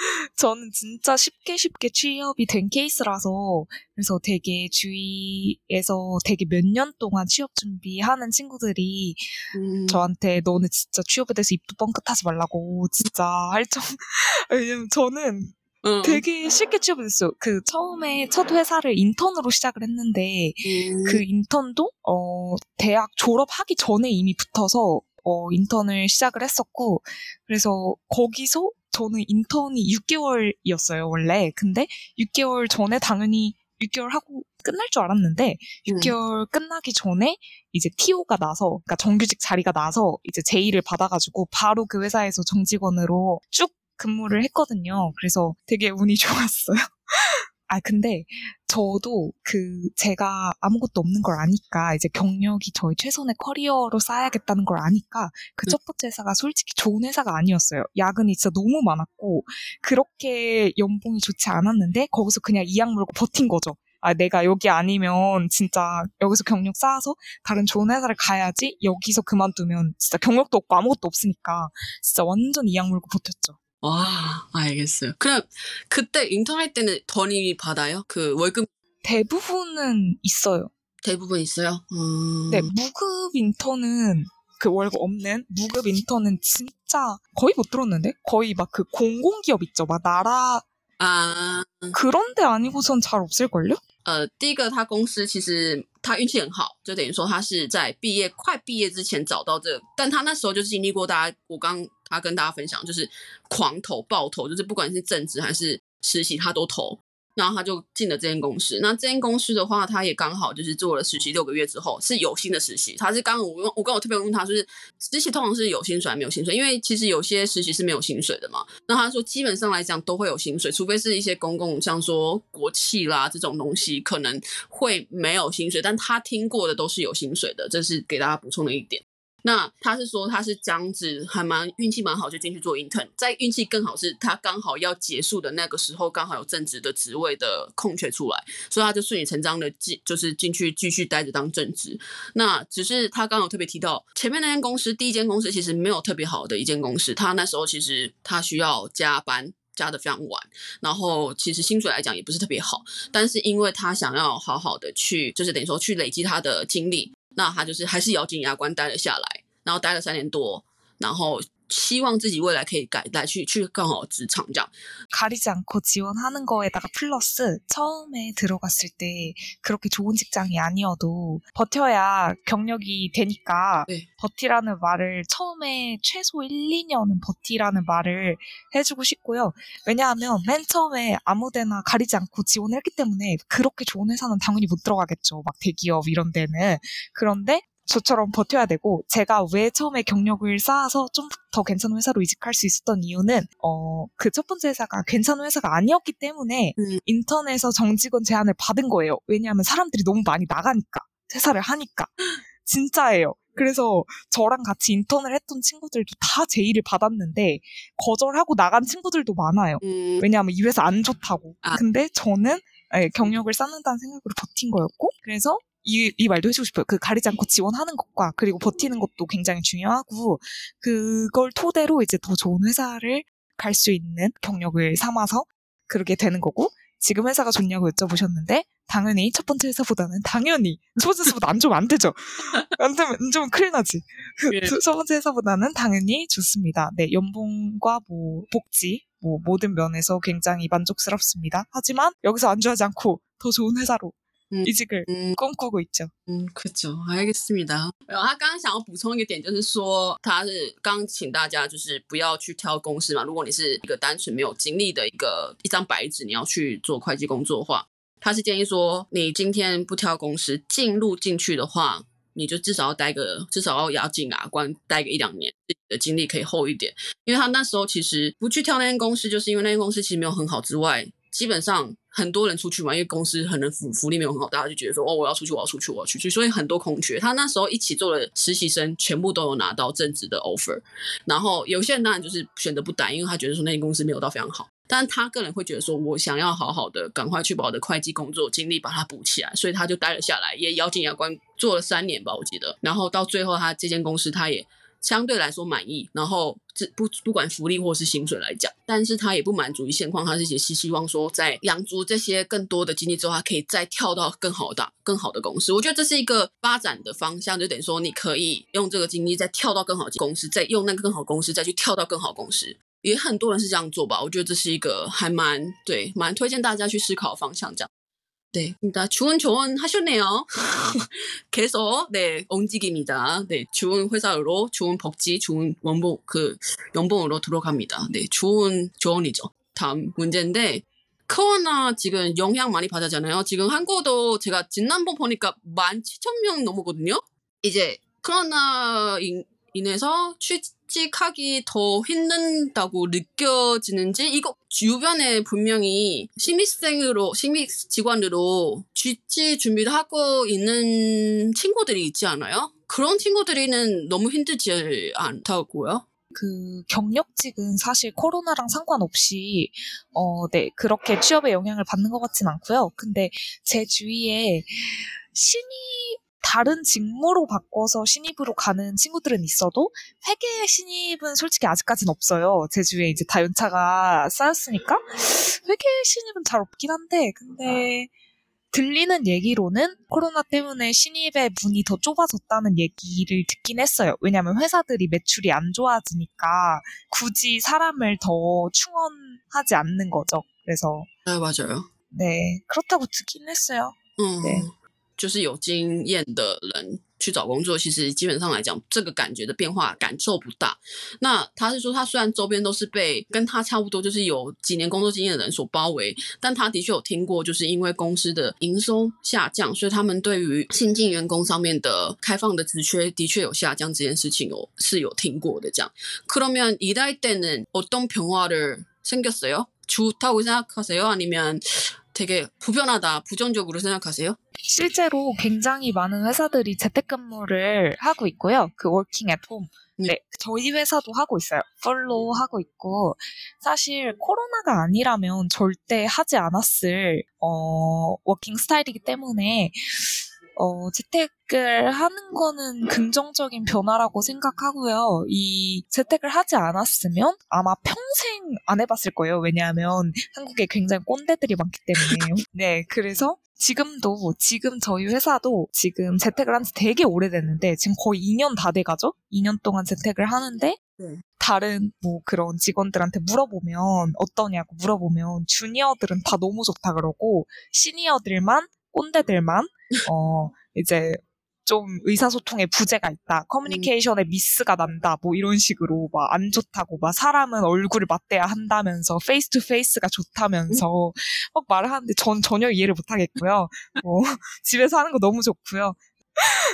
저는 진짜 쉽게 쉽게 취업이 된 케이스라서 그래서 되게 주위에서 되게 몇 년 동안 취업 준비하는 친구들이 음. 저한테 너는 진짜 취업에 대해서 입도 뻥끗하지 말라고 진짜 할 정. 왜냐면 저는 응. 되게 쉽게 취업을 했어요. 그 처음에 첫 회사를 인턴으로 시작을 했는데 음. 그 인턴도 어 대학 졸업하기 전에 이미 붙어서 어 인턴을 시작을 했었고 그래서 거기서 저는 인턴이 6개월이었어요 원래 근데 6개월 전에 당연히 6개월 하고 끝날 줄 알았는데 6개월 끝나기 전에 이제 TO가 나서 그러니까 정규직 자리가 나서 이제 제의를 받아가지고 바로 그 회사에서 정직원으로 쭉 근무를 했거든요. 그래서 되게 운이 좋았어요. 아, 근데 저도 그 제가 아무것도 없는 걸 아니까 이제 경력이 저희 최선의 커리어로 쌓아야겠다는 걸 아니까 그 첫 번째 회사가 솔직히 좋은 회사가 아니었어요. 야근이 진짜 너무 많았고 그렇게 연봉이 좋지 않았는데 거기서 그냥 이악 물고 버틴 거죠. 아, 내가 여기 아니면 진짜 여기서 경력 쌓아서 다른 좋은 회사를 가야지 여기서 그만두면 진짜 경력도 없고 아무것도 없으니까 진짜 완전 이악 물고 버텼죠. 와, 알겠어요. 그럼 그때 인턴할 때는 돈이 받아요? 그 월급 대부분은 있어요. 대부분 있어요? 음. 네, 무급 인턴은 그 월급 없는 무급 인턴은 진짜 거의 못 들었는데 거의 막 그 공공기업 있죠, 막 나라 啊， 그런데 아니고선 잘 없을걸요? 呃，第一个他公司其实 他运气很好，就等于说他是在毕业快毕业之前找到这个，但他那时候就是经历过大家，我刚他跟大家分享，就是狂投爆投，就是不管是正职还是实习，他都投。然后他就进了这间公司。那这间公司的话，他也刚好就是做了实习六个月之后，是有薪的实习。他是刚我我刚我特别问他，就是实习通常是有薪水还没有薪水？因为其实有些实习是没有薪水的嘛。那他说基本上来讲都会有薪水，除非是一些公共像说国企啦这种东西可能会没有薪水，但他听过的都是有薪水的，这是给大家补充的一点。那他是说他是这样子，还蛮运气蛮好，就进去做 intern。在运气更好是，他刚好要结束的那个时候，刚好有正职的职位的空缺出来，所以他就顺理成章的进，就是进去继续待着当正职。那只是他刚好特别提到，前面那间公司，第一间公司其实没有特别好的一间公司，他那时候其实他需要加班。加的非常晚，然后其实薪水来讲也不是特别好，但是因为他想要好好的去，就是等于说去累积他的经历，那他就是还是咬紧牙关待了下来，然后待了三年多，然后希望自己未来可以改来去去更好的职场这样。 가리지 않고 지원하는 거에다가 플러스 처음에 들어갔을 때 그렇게 좋은 직장이 아니어도 버텨야 경력이 되니까 네. 버티라는 말을 처음에 최소 1, 2년은 버티라는 말을 해주고 싶고요. 왜냐하면 맨 처음에 아무데나 가리지 않고 지원을 했기 때문에 그렇게 좋은 회사는 당연히 못 들어가겠죠. 막 대기업 이런 데는. 그런데 저처럼 버텨야 되고 제가 왜 처음에 경력을 쌓아서 좀 더 괜찮은 회사로 이직할 수 있었던 이유는 어 그 첫 번째 회사가 괜찮은 회사가 아니었기 때문에 음. 인턴에서 정직원 제안을 받은 거예요. 왜냐하면 사람들이 너무 많이 나가니까 회사를 하니까 진짜예요. 그래서 저랑 같이 인턴을 했던 친구들도 다 제의를 받았는데 거절하고 나간 친구들도 많아요. 음, 왜냐하면 이 회사 안 좋다고. 아. 근데 저는 예, 경력을 쌓는다는 생각으로 버틴 거였고 그래서 이, 이 말도 해주고 싶어요. 그 가리지 않고 지원하는 것과 그리고 버티는 것도 굉장히 중요하고 그걸 토대로 이제 더 좋은 회사를 갈 수 있는 경력을 삼아서 그러게 되는 거고 지금 회사가 좋냐고 여쭤보셨는데 당연히 첫 번째 회사보다는 당연히 첫 번째 회사보다 안 좋으면 안 되죠. 안 되면 안 좋으면 큰일 나지. 그 예. 첫 번째 회사보다는 당연히 좋습니다. 네, 연봉과 뭐 복지 뭐 모든 면에서 굉장히 만족스럽습니다. 하지만 여기서 안주하지 않고 더 좋은 회사로 음. 이직을 음, 꿈꾸고 있죠. 嗯，可就알겠습니다。然后他刚刚想要补充一个点，就是说他是刚请大家就是不要去挑公司嘛。如果你是一个单纯没有经历的一个一张白纸，你要去做会计工作的话，他是建议说你今天不挑公司，进入进去的话，你就至少要待个至少要牙进牙关待个一两年，自己的经历可以厚一点。因为他那时候其实不去挑那间公司，就是因为那间公司其实没有很好之外，基本上 很多人出去嘛，因为公司可能福福利没有很好，大家就觉得说哦，我要出去，我要出去，我要出去，所以很多空缺。他那时候一起做的实习生全部都有拿到正职的 offer，然后有些人当然就是选择不待，因为他觉得说那间公司没有到非常好。但他个人会觉得说，我想要好好的赶快去把我的会计工作经历把它补起来，所以他就待了下来，也咬紧牙关做了三年吧，我记得。然后到最后，他这间公司他也相对来说满意，然后不不管福利或是薪水来讲，但是他也不满足于现况，他是也是希望说在养足这些更多的经历之后，他可以再跳到更好的更好的公司。我觉得这是一个发展的方向，就等于说你可以用这个经历再跳到更好的公司，再用那个更好公司再去跳到更好公司。也很多人是这样做吧，我觉得这是一个还蛮对，蛮推荐大家去思考方向。这样， 对，나 좋은 조언 하셨네요. 계속 네 옮직입니다. 네 좋은 회사로 좋은 복지, 좋은 원봉 그 연봉으로 들어갑니다. 네 좋은 조언이죠. 다음 문제인데 코로나 지금 영향 많이 받았잖아요. 지금 한국도 제가 지난번 보니까 17,000명 넘었거든요. 이제 코로나 인, 인해서 취 직하기 더 힘든다고 느껴지는지 이거 주변에 분명히 신입생으로 신입 직원으로 취직 준비를 하고 있는 친구들이 있지 않아요? 그런 친구들이는 너무 힘들지 않다고요? 그 경력직은 사실 코로나랑 상관없이 어, 네 그렇게 취업에 영향을 받는 것 같진 않고요. 근데 제 주위에 신입 다른 직무로 바꿔서 신입으로 가는 친구들은 있어도 회계 신입은 솔직히 아직까진 없어요. 제 주위에 이제 다 연차가 쌓였으니까 회계 신입은 잘 없긴 한데 근데 들리는 얘기로는 코로나 때문에 신입의 문이 더 좁아졌다는 얘기를 듣긴 했어요. 왜냐하면 회사들이 매출이 안 좋아지니까 굳이 사람을 더 충원하지 않는 거죠. 그래서 네 맞아요. 네 그렇다고 듣긴 했어요. 嗯，对就是有经验的人去找工作，其实基本上来讲，这个感觉的变化感受不大。那他是说，他虽然周边都是被跟他差不多，就是有几年工作经验的人所包围，但他的确有听过，就是因为公司的营收下降，所以他们对于新进员工上面的开放的职缺的确有下降这件事情有是有听过的。这样，그러면일할때는어떤변화를생겼어요？ 좋다고생각하세요아니면 되게 불편하다, 부정적으로 생각하세요? 실제로 굉장히 많은 회사들이 재택근무를 하고 있고요. 그 워킹 앳 홈. 네, 저희 회사도 하고 있어요. 펄로 하고 있고 사실 코로나가 아니라면 절대 하지 않았을 어, 워킹 스타일이기 때문에 어, 재택을 하는 거는 긍정적인 변화라고 생각하고요. 이 재택을 하지 않았으면 아마 평생 안 해봤을 거예요. 왜냐하면 한국에 굉장히 꼰대들이 많기 때문에. 네, 그래서 지금도, 지금 저희 회사도 지금 재택을 한 지 되게 오래됐는데, 지금 거의 2년 다 돼가죠? 2년 동안 재택을 하는데, 네. 다른 뭐 그런 직원들한테 물어보면, 어떠냐고 물어보면, 주니어들은 다 너무 좋다 그러고, 시니어들만, 꼰대들만, 어, 이제, 좀 의사소통에 부재가 있다. 커뮤니케이션에 미스가 난다. 뭐 이런 식으로 막 안 좋다고 막 사람은 얼굴을 맞대야 한다면서 face to face가 좋다면서 막 말을 하는데 전 전혀 이해를 못 하겠고요. 뭐 집에서 하는 거 너무 좋고요.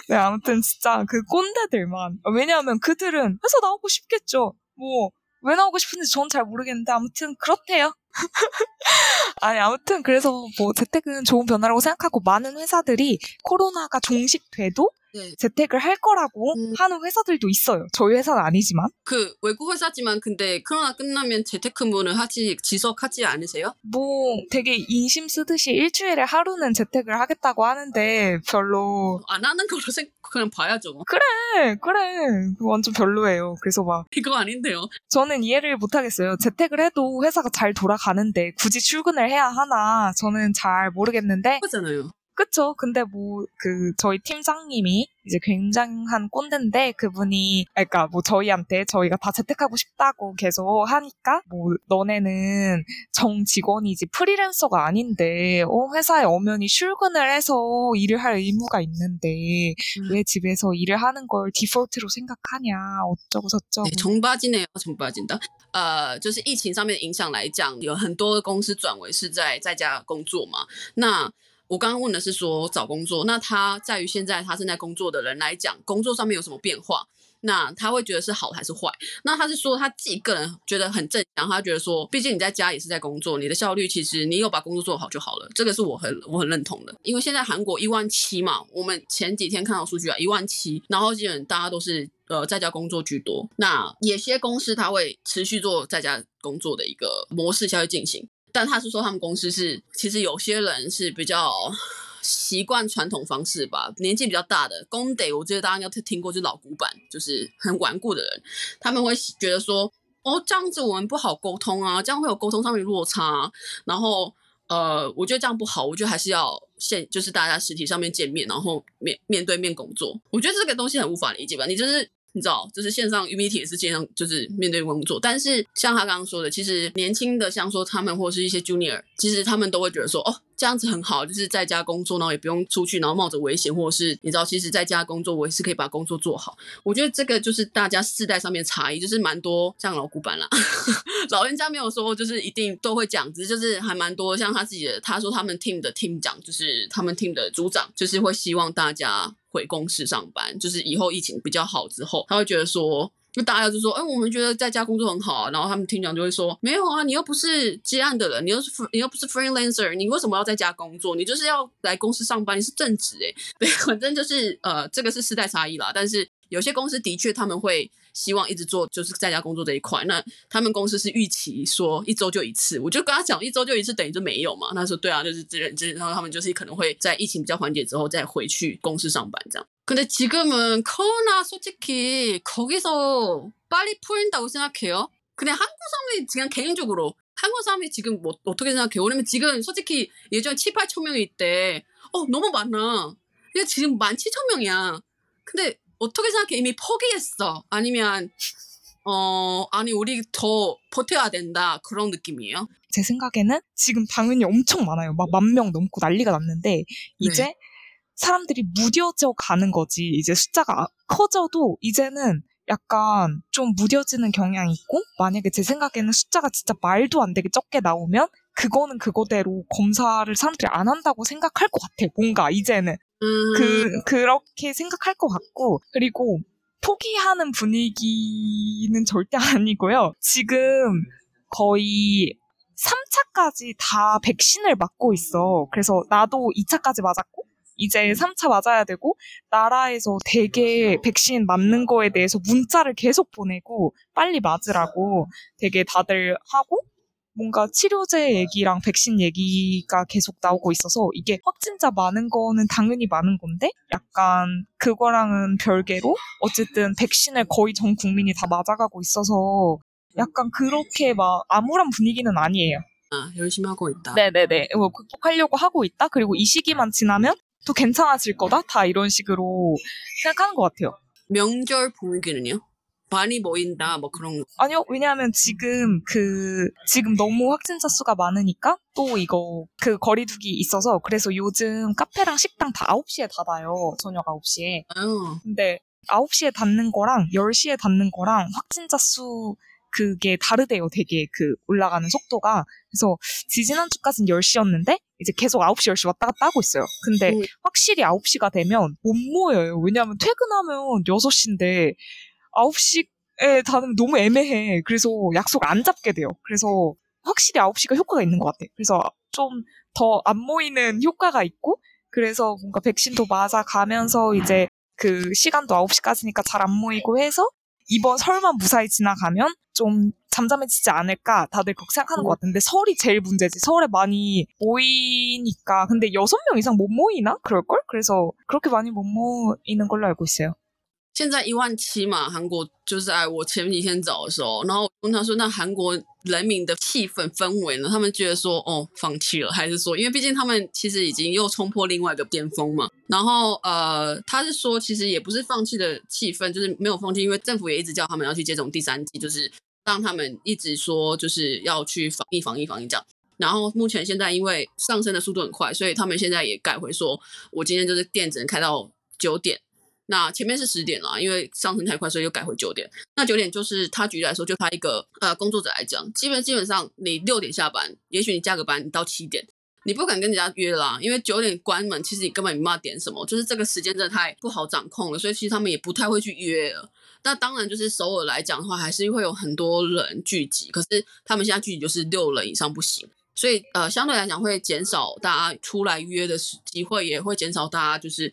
네, 아무튼 진짜 그 꼰대들만 왜냐하면 그들은 회사 나오고 싶겠죠. 뭐 왜 나오고 싶은지 전잘 모르겠는데 아무튼 그렇대요. 아니 아무튼 그래서 뭐 재택은 좋은 변화라고 생각하고 많은 회사들이 코로나가 종식돼도 네. 재택을 할 거라고 음. 하는 회사들도 있어요. 저희 회사는 아니지만 그 외국 회사지만 근데 코로나 끝나면 재테크문을 하지 지속하지 않으세요? 뭐 되게 인심 쓰듯이 일주일에 하루는 재택을 하겠다고 하는데 별로 안 하는 거로 생 그냥 봐야죠. 그래 그래 완전 별로예요. 그래서 막 이거 아닌데요. 저는 이해를 못하겠어요. 재택을 해도 회사가 잘 돌아가는데 굳이 출근을 해야 하나 저는 잘 모르겠는데 그거잖아요. 그쵸. 근데 뭐, 그, 저희 팀장님이 이제 굉장한 꼰대인데, 그분이, 그러니까 뭐 저희한테 저희가 다 재택하고 싶다고 계속 하니까, 뭐, 너네는 정 직원이지 프리랜서가 아닌데, 어, 회사에 엄연히 출근을 해서 일을 할 의무가 있는데, 음. 왜 집에서 일을 하는 걸 디폴트로 생각하냐, 어쩌고 저쩌고.对，重八金的重八金的，呃，就是疫情上面的影响来讲，有很多公司转为是在在家工作嘛。那 我刚刚问的是说找工作，那他在于现在他正在工作的人来讲，工作上面有什么变化？那他会觉得是好还是坏？那他是说他自己个人觉得很正常，他觉得说，毕竟你在家也是在工作，你的效率其实你有把工作做好就好了，这个是我很我很认同的。因为现在韩国一万七嘛，我们前几天看到数据啊，一万七，然后基本大家都是呃在家工作居多。那有些公司它会持续做在家工作的一个模式下去进行，但他是说他们公司是其实有些人是比较。习惯传统方式吧，年纪比较大的公得，我觉得大家应该听过，就老古板，就是很顽固的人，他们会觉得说，哦，这样子我们不好沟通啊，这样会有沟通上面落差、啊，然后呃，我觉得这样不好，我觉得还是要现就是大家实体上面见面，然后面面对面工作，我觉得这个东西很无法理解吧，你就是。你知道，就是线上 Unity 也是线上，就是面对工作。但是像他刚刚说的，其实年轻的，像说他们或是一些 Junior，其实他们都会觉得说，哦，这样子很好，就是在家工作，然后也不用出去，然后冒着危险，或者是你知道，其实在家工作，我也是可以把工作做好。我觉得这个就是大家世代上面差异，就是蛮多像老古板啦，老人家没有说就是一定都会讲，只是就是还蛮多像他自己的，他说他们 team 的 team 长，就是他们 team 的组长，就是会希望大家回公司上班，就是以后疫情比较好之后，他会觉得说。就大家就说，哎、我们觉得在家工作很好，然后他们厅长就会说，没有啊，你又不是接案的人，你又是你又不是 freelancer，你为什么要在家工作？你就是要来公司上班，你是正职诶、对，反正就是呃，这个是世代差异啦。但是有些公司的确他们会希望一直做就是在家工作这一块，那他们公司是预期说一周就一次，我就跟他讲一周就一次等于就没有嘛。他说对啊，就是这人这，然后他们就是可能会在疫情比较缓解之后再回去公司上班这样。 근데 지금은 코로나 솔직히 거기서 빨리 풀린다고 생각해요. 근데 한국 사람들이 그냥 개인적으로 한국 사람이 지금 뭐 어떻게 생각해요? 왜냐면 지금 솔직히 예전에 7, 8천 명이 있대. 어 너무 많아. 이게 지금 1만 7천 명이야. 근데 어떻게 생각해? 이미 포기했어. 아니면 어 아니 우리 더 버텨야 된다 그런 느낌이에요. 제 생각에는 지금 당연히 엄청 많아요. 막 만 명 넘고 난리가 났는데 이제 사람들이 무뎌져 가는 거지. 이제 숫자가 커져도 이제는 약간 좀 무뎌지는 경향이 있고 만약에 제 생각에는 숫자가 진짜 말도 안 되게 적게 나오면 그거는 그거대로 검사를 사람들이 안 한다고 생각할 것 같아. 뭔가 이제는 음, 그 그렇게 생각할 것 같고 그리고 포기하는 분위기는 절대 아니고요. 지금 거의 3차까지 다 백신을 맞고 있어. 그래서 나도 2차까지 맞았고 이제 3차 맞아야 되고 나라에서 되게 백신 맞는 거에 대해서 문자를 계속 보내고 빨리 맞으라고 되게 다들 하고 뭔가 치료제 얘기랑 백신 얘기가 계속 나오고 있어서 이게 확진자 많은 거는 당연히 많은 건데 약간 그거랑은 별개로 어쨌든 백신을 거의 전 국민이 다 맞아가고 있어서 약간 그렇게 막 암울한 분위기는 아니에요. 아, 열심히 하고 있다. 네네네. 뭐 극복하려고 하고 있다. 그리고 이 시기만 지나면 또 괜찮아질 거다. 다 이런 식으로 생각하는 것 같아요. 명절 분위기는요? 많이 모인다 뭐 그런 거. 아니요, 왜냐하면 지금 그, 지금 너무 확진자 수가 많으니까 또 이거 그 거리두기 있어서 그래서 요즘 카페랑 식당 다 9시에 닫아요. 저녁 9시에. 아유, 근데 9시에 닫는 거랑 10시에 닫는 거랑 확진자 수 그게 다르대요. 되게 그 올라가는 속도가. 그래서 지지난주까지는 10시였는데 이제 계속 9시, 10시 왔다 갔다 하고 있어요. 근데 음. 확실히 9시가 되면 못 모여요. 왜냐하면 퇴근하면 6시인데 9시에 닫으면 너무 애매해. 그래서 약속 안 잡게 돼요. 그래서 확실히 9시가 효과가 있는 것 같아. 그래서 좀 더 안 모이는 효과가 있고, 그래서 뭔가 백신도 맞아 가면서 이제 그 시간도 9시까지니까 잘 안 모이고 해서 이번 설만 무사히 지나가면 좀 잠잠해지지 않을까 다들 그렇게 생각하는 것 같은데 설이 제일 문제지. 서울에 많이 모이니까 근데 여섯 명 이상 못 모이나 그럴걸? 그래서 그렇게 많이 못 모이는 걸로 알고 있어요. 现在一万七嘛，韩国就是在我前几天找的时候，然后问他说，那韩国人民的气氛氛围呢？他们觉得说，哦，放弃了，还是说，因为毕竟他们其实已经又冲破另外一个巅峰嘛。然后呃，他是说，其实也不是放弃的气氛，就是没有放弃，因为政府也一直叫他们要去接种第三剂，就是让他们一直说就是要去防疫、防疫、防疫这样。然后目前现在因为上升的速度很快，所以他们现在也改回说，我今天就是店只能开到九点。那前面是十点啦，因为上升太快，所以又改回九点。那九点就是他举例来说，就他一个呃工作者来讲，基本基本上你六点下班，也许你加个班你到七点，你不敢跟人家约啦，因为九点关门，其实你根本没办法点什么，就是这个时间真的太不好掌控了，所以其实他们也不太会去约了。那当然就是首尔来讲的话，还是会有很多人聚集，可是他们现在聚集就是六人以上不行，所以呃相对来讲会减少大家出来约的机会，也会减少大家就是。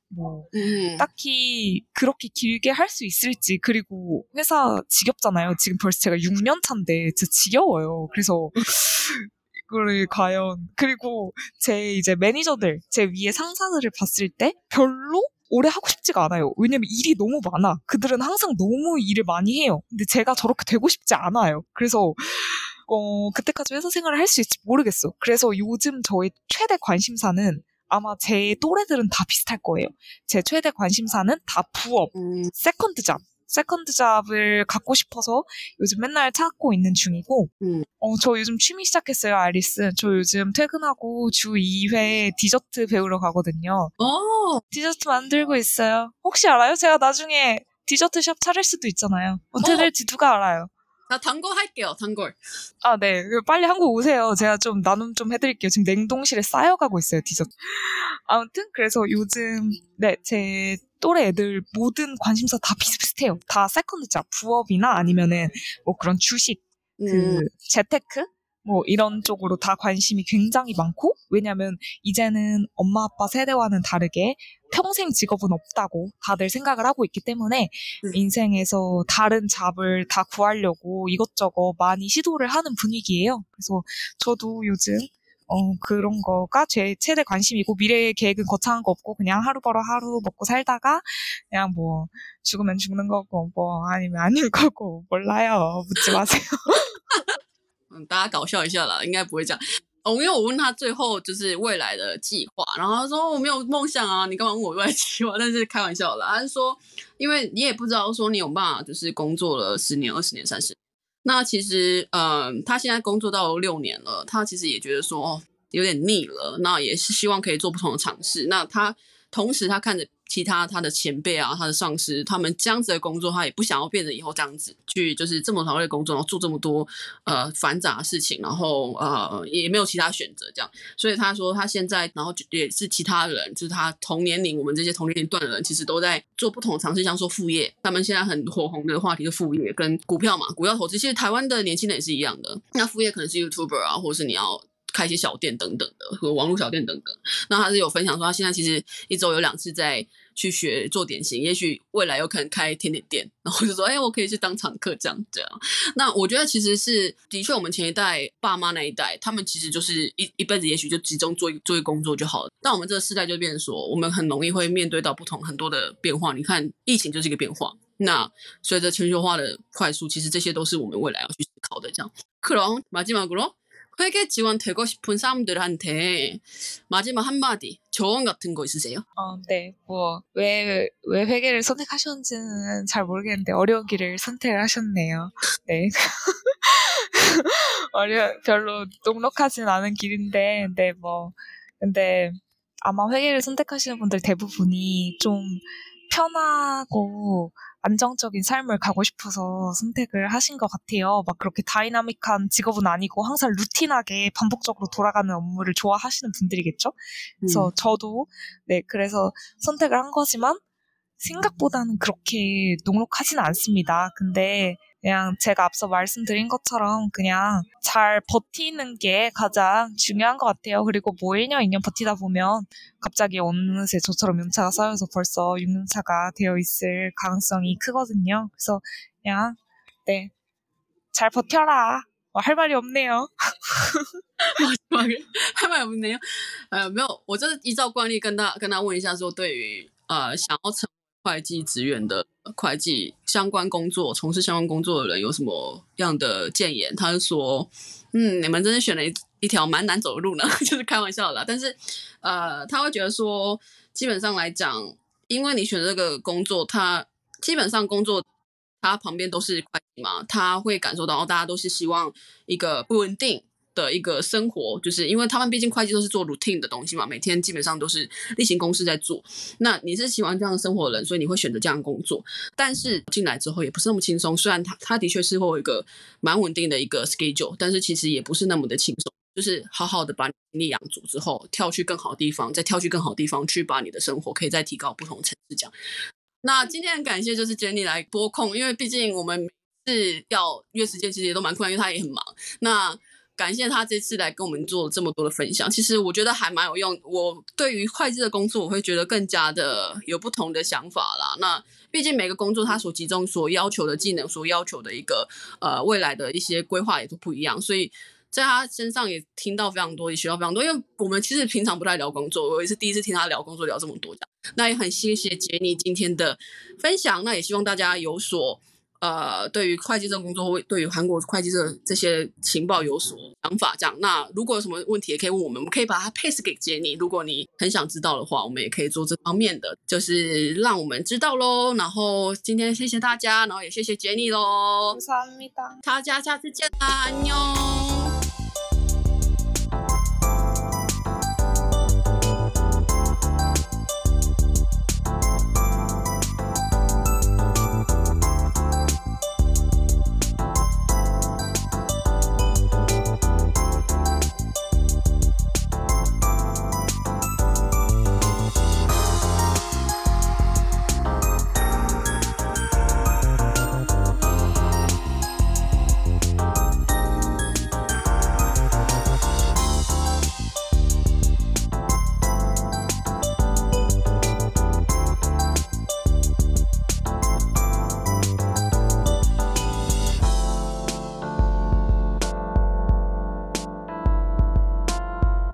뭐 음. 딱히 그렇게 길게 할 수 있을지 그리고 회사 지겹잖아요. 지금 벌써 제가 6년 차인데 진짜 지겨워요. 그래서 이거를 과연 그리고 제 이제 매니저들 제 위에 상사들을 봤을 때 별로 오래 하고 싶지가 않아요. 왜냐면 일이 너무 많아. 그들은 항상 너무 일을 많이 해요. 근데 제가 저렇게 되고 싶지 않아요. 그래서 어, 그때까지 회사 생활을 할 수 있을지 모르겠어. 그래서 요즘 저의 최대 관심사는 아마 제 또래들은 다 비슷할 거예요. 제 최대 관심사는 다 부업, 음. second job. second job을 갖고 싶어서 요즘 맨날 찾고 있는 중이고, 음. 어, 저 요즘 취미 시작했어요, 아리스. 저 요즘 퇴근하고 주 2회 디저트 배우러 가거든요. 오. 어. 디저트 만들고 있어요. 혹시 알아요? 제가 나중에 디저트 샵 차릴 수도 있잖아요. 어떻게 어. 될지 누가 알아요? 나 단골 할게요, 단골. 아, 네. 빨리 한국 오세요. 제가 좀 나눔 좀 해드릴게요. 지금 냉동실에 쌓여가고 있어요, 디저트. 아무튼, 그래서 요즘, 네, 제 또래 애들 모든 관심사 다 비슷비슷해요. 다 second job, 부업이나 아니면은 뭐 그런 주식, 그 음. 재테크? 뭐 이런 쪽으로 다 관심이 굉장히 많고 왜냐면 이제는 엄마 아빠 세대와는 다르게 평생 직업은 없다고 다들 생각을 하고 있기 때문에 음. 인생에서 다른 job을 다 구하려고 이것저것 많이 시도를 하는 분위기예요. 그래서 저도 요즘 어, 그런 거가 제 최대 관심이고 미래 계획은 거창한 거 없고 그냥 하루 벌어 하루 먹고 살다가 그냥 뭐 죽으면 죽는 거고 뭐 아니면 아닐 거고 몰라요. 묻지 마세요. 嗯，大家搞笑一下啦，应该不会这样。哦，因为我问他最后就是未来的计划，然后他说我没有梦想啊，你干嘛问我未来计划？但是开玩笑啦，他是说，因为你也不知道说你有办法就是工作了十年、二十年、三十，那其实嗯，他现在工作到六年了，他其实也觉得说哦有点腻了，那也是希望可以做不同的尝试。那他同时他看着。其他他的前辈啊，他的上司，他们这样子的工作，他也不想要变成以后这样子去，就是这么团队工作，然后做这么多呃繁杂的事情，然后呃也没有其他选择这样。所以他说他现在，然后也是其他人，就是他同年龄，我们这些同年龄段的人，其实都在做不同的尝试，像说副业。他们现在很火红的话题是副业跟股票嘛，股票投资。其实台湾的年轻人也是一样的，那副业可能是 YouTuber 啊，或者是你要。开一些小店等等的，和网络小店等等。那他是有分享说，他现在其实一周有两次在去学做点心，也许未来有可能开甜点店。然后就说，哎，我可以去当常客这样这样。那我觉得其实是的确，我们前一代爸妈那一代，他们其实就是一一辈子，也许就集中做做一工作就好了。但我们这个世代就变成说，我们很容易会面对到不同很多的变化。你看，疫情就是一个变化。那随着全球化的快速，其实这些都是我们未来要去思考的。这样，克隆马基马古罗。 회계 지원 되고 싶은 사람들한테 마지막 한마디 조언 같은 거 있으세요? 어, 네. 뭐, 왜, 왜 회계를 선택하셨는지는 잘 모르겠는데, 어려운 길을 선택을 하셨네요. 네. 어려, 별로 녹록하진 않은 길인데, 네, 뭐, 근데, 아마 회계를 선택하시는 분들 대부분이 좀 편하고 안정적인 삶을 가고 싶어서 선택을 하신 것 같아요. 막 그렇게 다이나믹한 직업은 아니고 항상 routine하게 반복적으로 돌아가는 업무를 좋아하시는 분들이겠죠. 그래서 음. 저도 네 그래서 선택을 한 거지만 생각보다는 그렇게 녹록하진 않습니다. 근데 그냥 제가 앞서 말씀드린 것처럼 그냥 잘 버티는 게 가장 중요한 것 같아요. 그리고 뭐 1년, 2년 버티다 보면 갑자기 어느새 저처럼 연차가 쌓여서 벌써 6년차가 되어 있을 가능성이 크거든요. 그래서 그냥 네, 잘 버텨라. 뭐 할 말이 없네요. 还蛮有没有，呃，没有，我就是依照惯例跟他跟他问一下，说对于呃想要成 会计职员的会计相关工作、从事相关工作的人有什么样的建言？他就说，嗯，你们真是选了一一条蛮难走的路呢，就是开玩笑啦。但是，呃，他会觉得说，基本上来讲，因为你选这个工作，他基本上工作。他旁边都是会计嘛，他会感受到，哦，大家都是希望一个稳定的一个生活，就是因为他们毕竟会计都是做 routine 的东西嘛，每天基本上都是例行公事在做。那你是喜欢这样的生活的人，所以你会选择这样工作。但是进来之后也不是那么轻松，虽然他他的确是会有一个蛮稳定的一个 schedule，但是其实也不是那么的轻松。就是好好的把你精力养足之后，跳去更好的地方，再跳去更好的地方，去把你的生活可以再提高不同层次。这样。那今天很感谢就是 Jenny 来拨控，因为毕竟我们是要约时间，其实也都蛮困难，因为他也很忙。那感谢他这次来跟我们做这么多的分享，其实我觉得还蛮有用。我对于会计的工作，我会觉得更加的有不同的想法啦。那毕竟每个工作它所集中、所要求的技能、所要求的一个呃未来的一些规划也都不一样，所以在他身上也听到非常多，也学到非常多。因为我们其实平常不太聊工作，我也是第一次听他聊工作聊这么多。那也很谢谢杰尼今天的分享，那也希望大家有所呃对于会计证工作会对于韩国会计证这些情报有所想法这样。那如果有什么问题也可以问我们我们可以把它 pass 给杰尼如果你很想知道的话我们也可以做这方面的就是让我们知道喽然后今天谢谢大家然后也谢谢杰尼喽大家下次见啦妞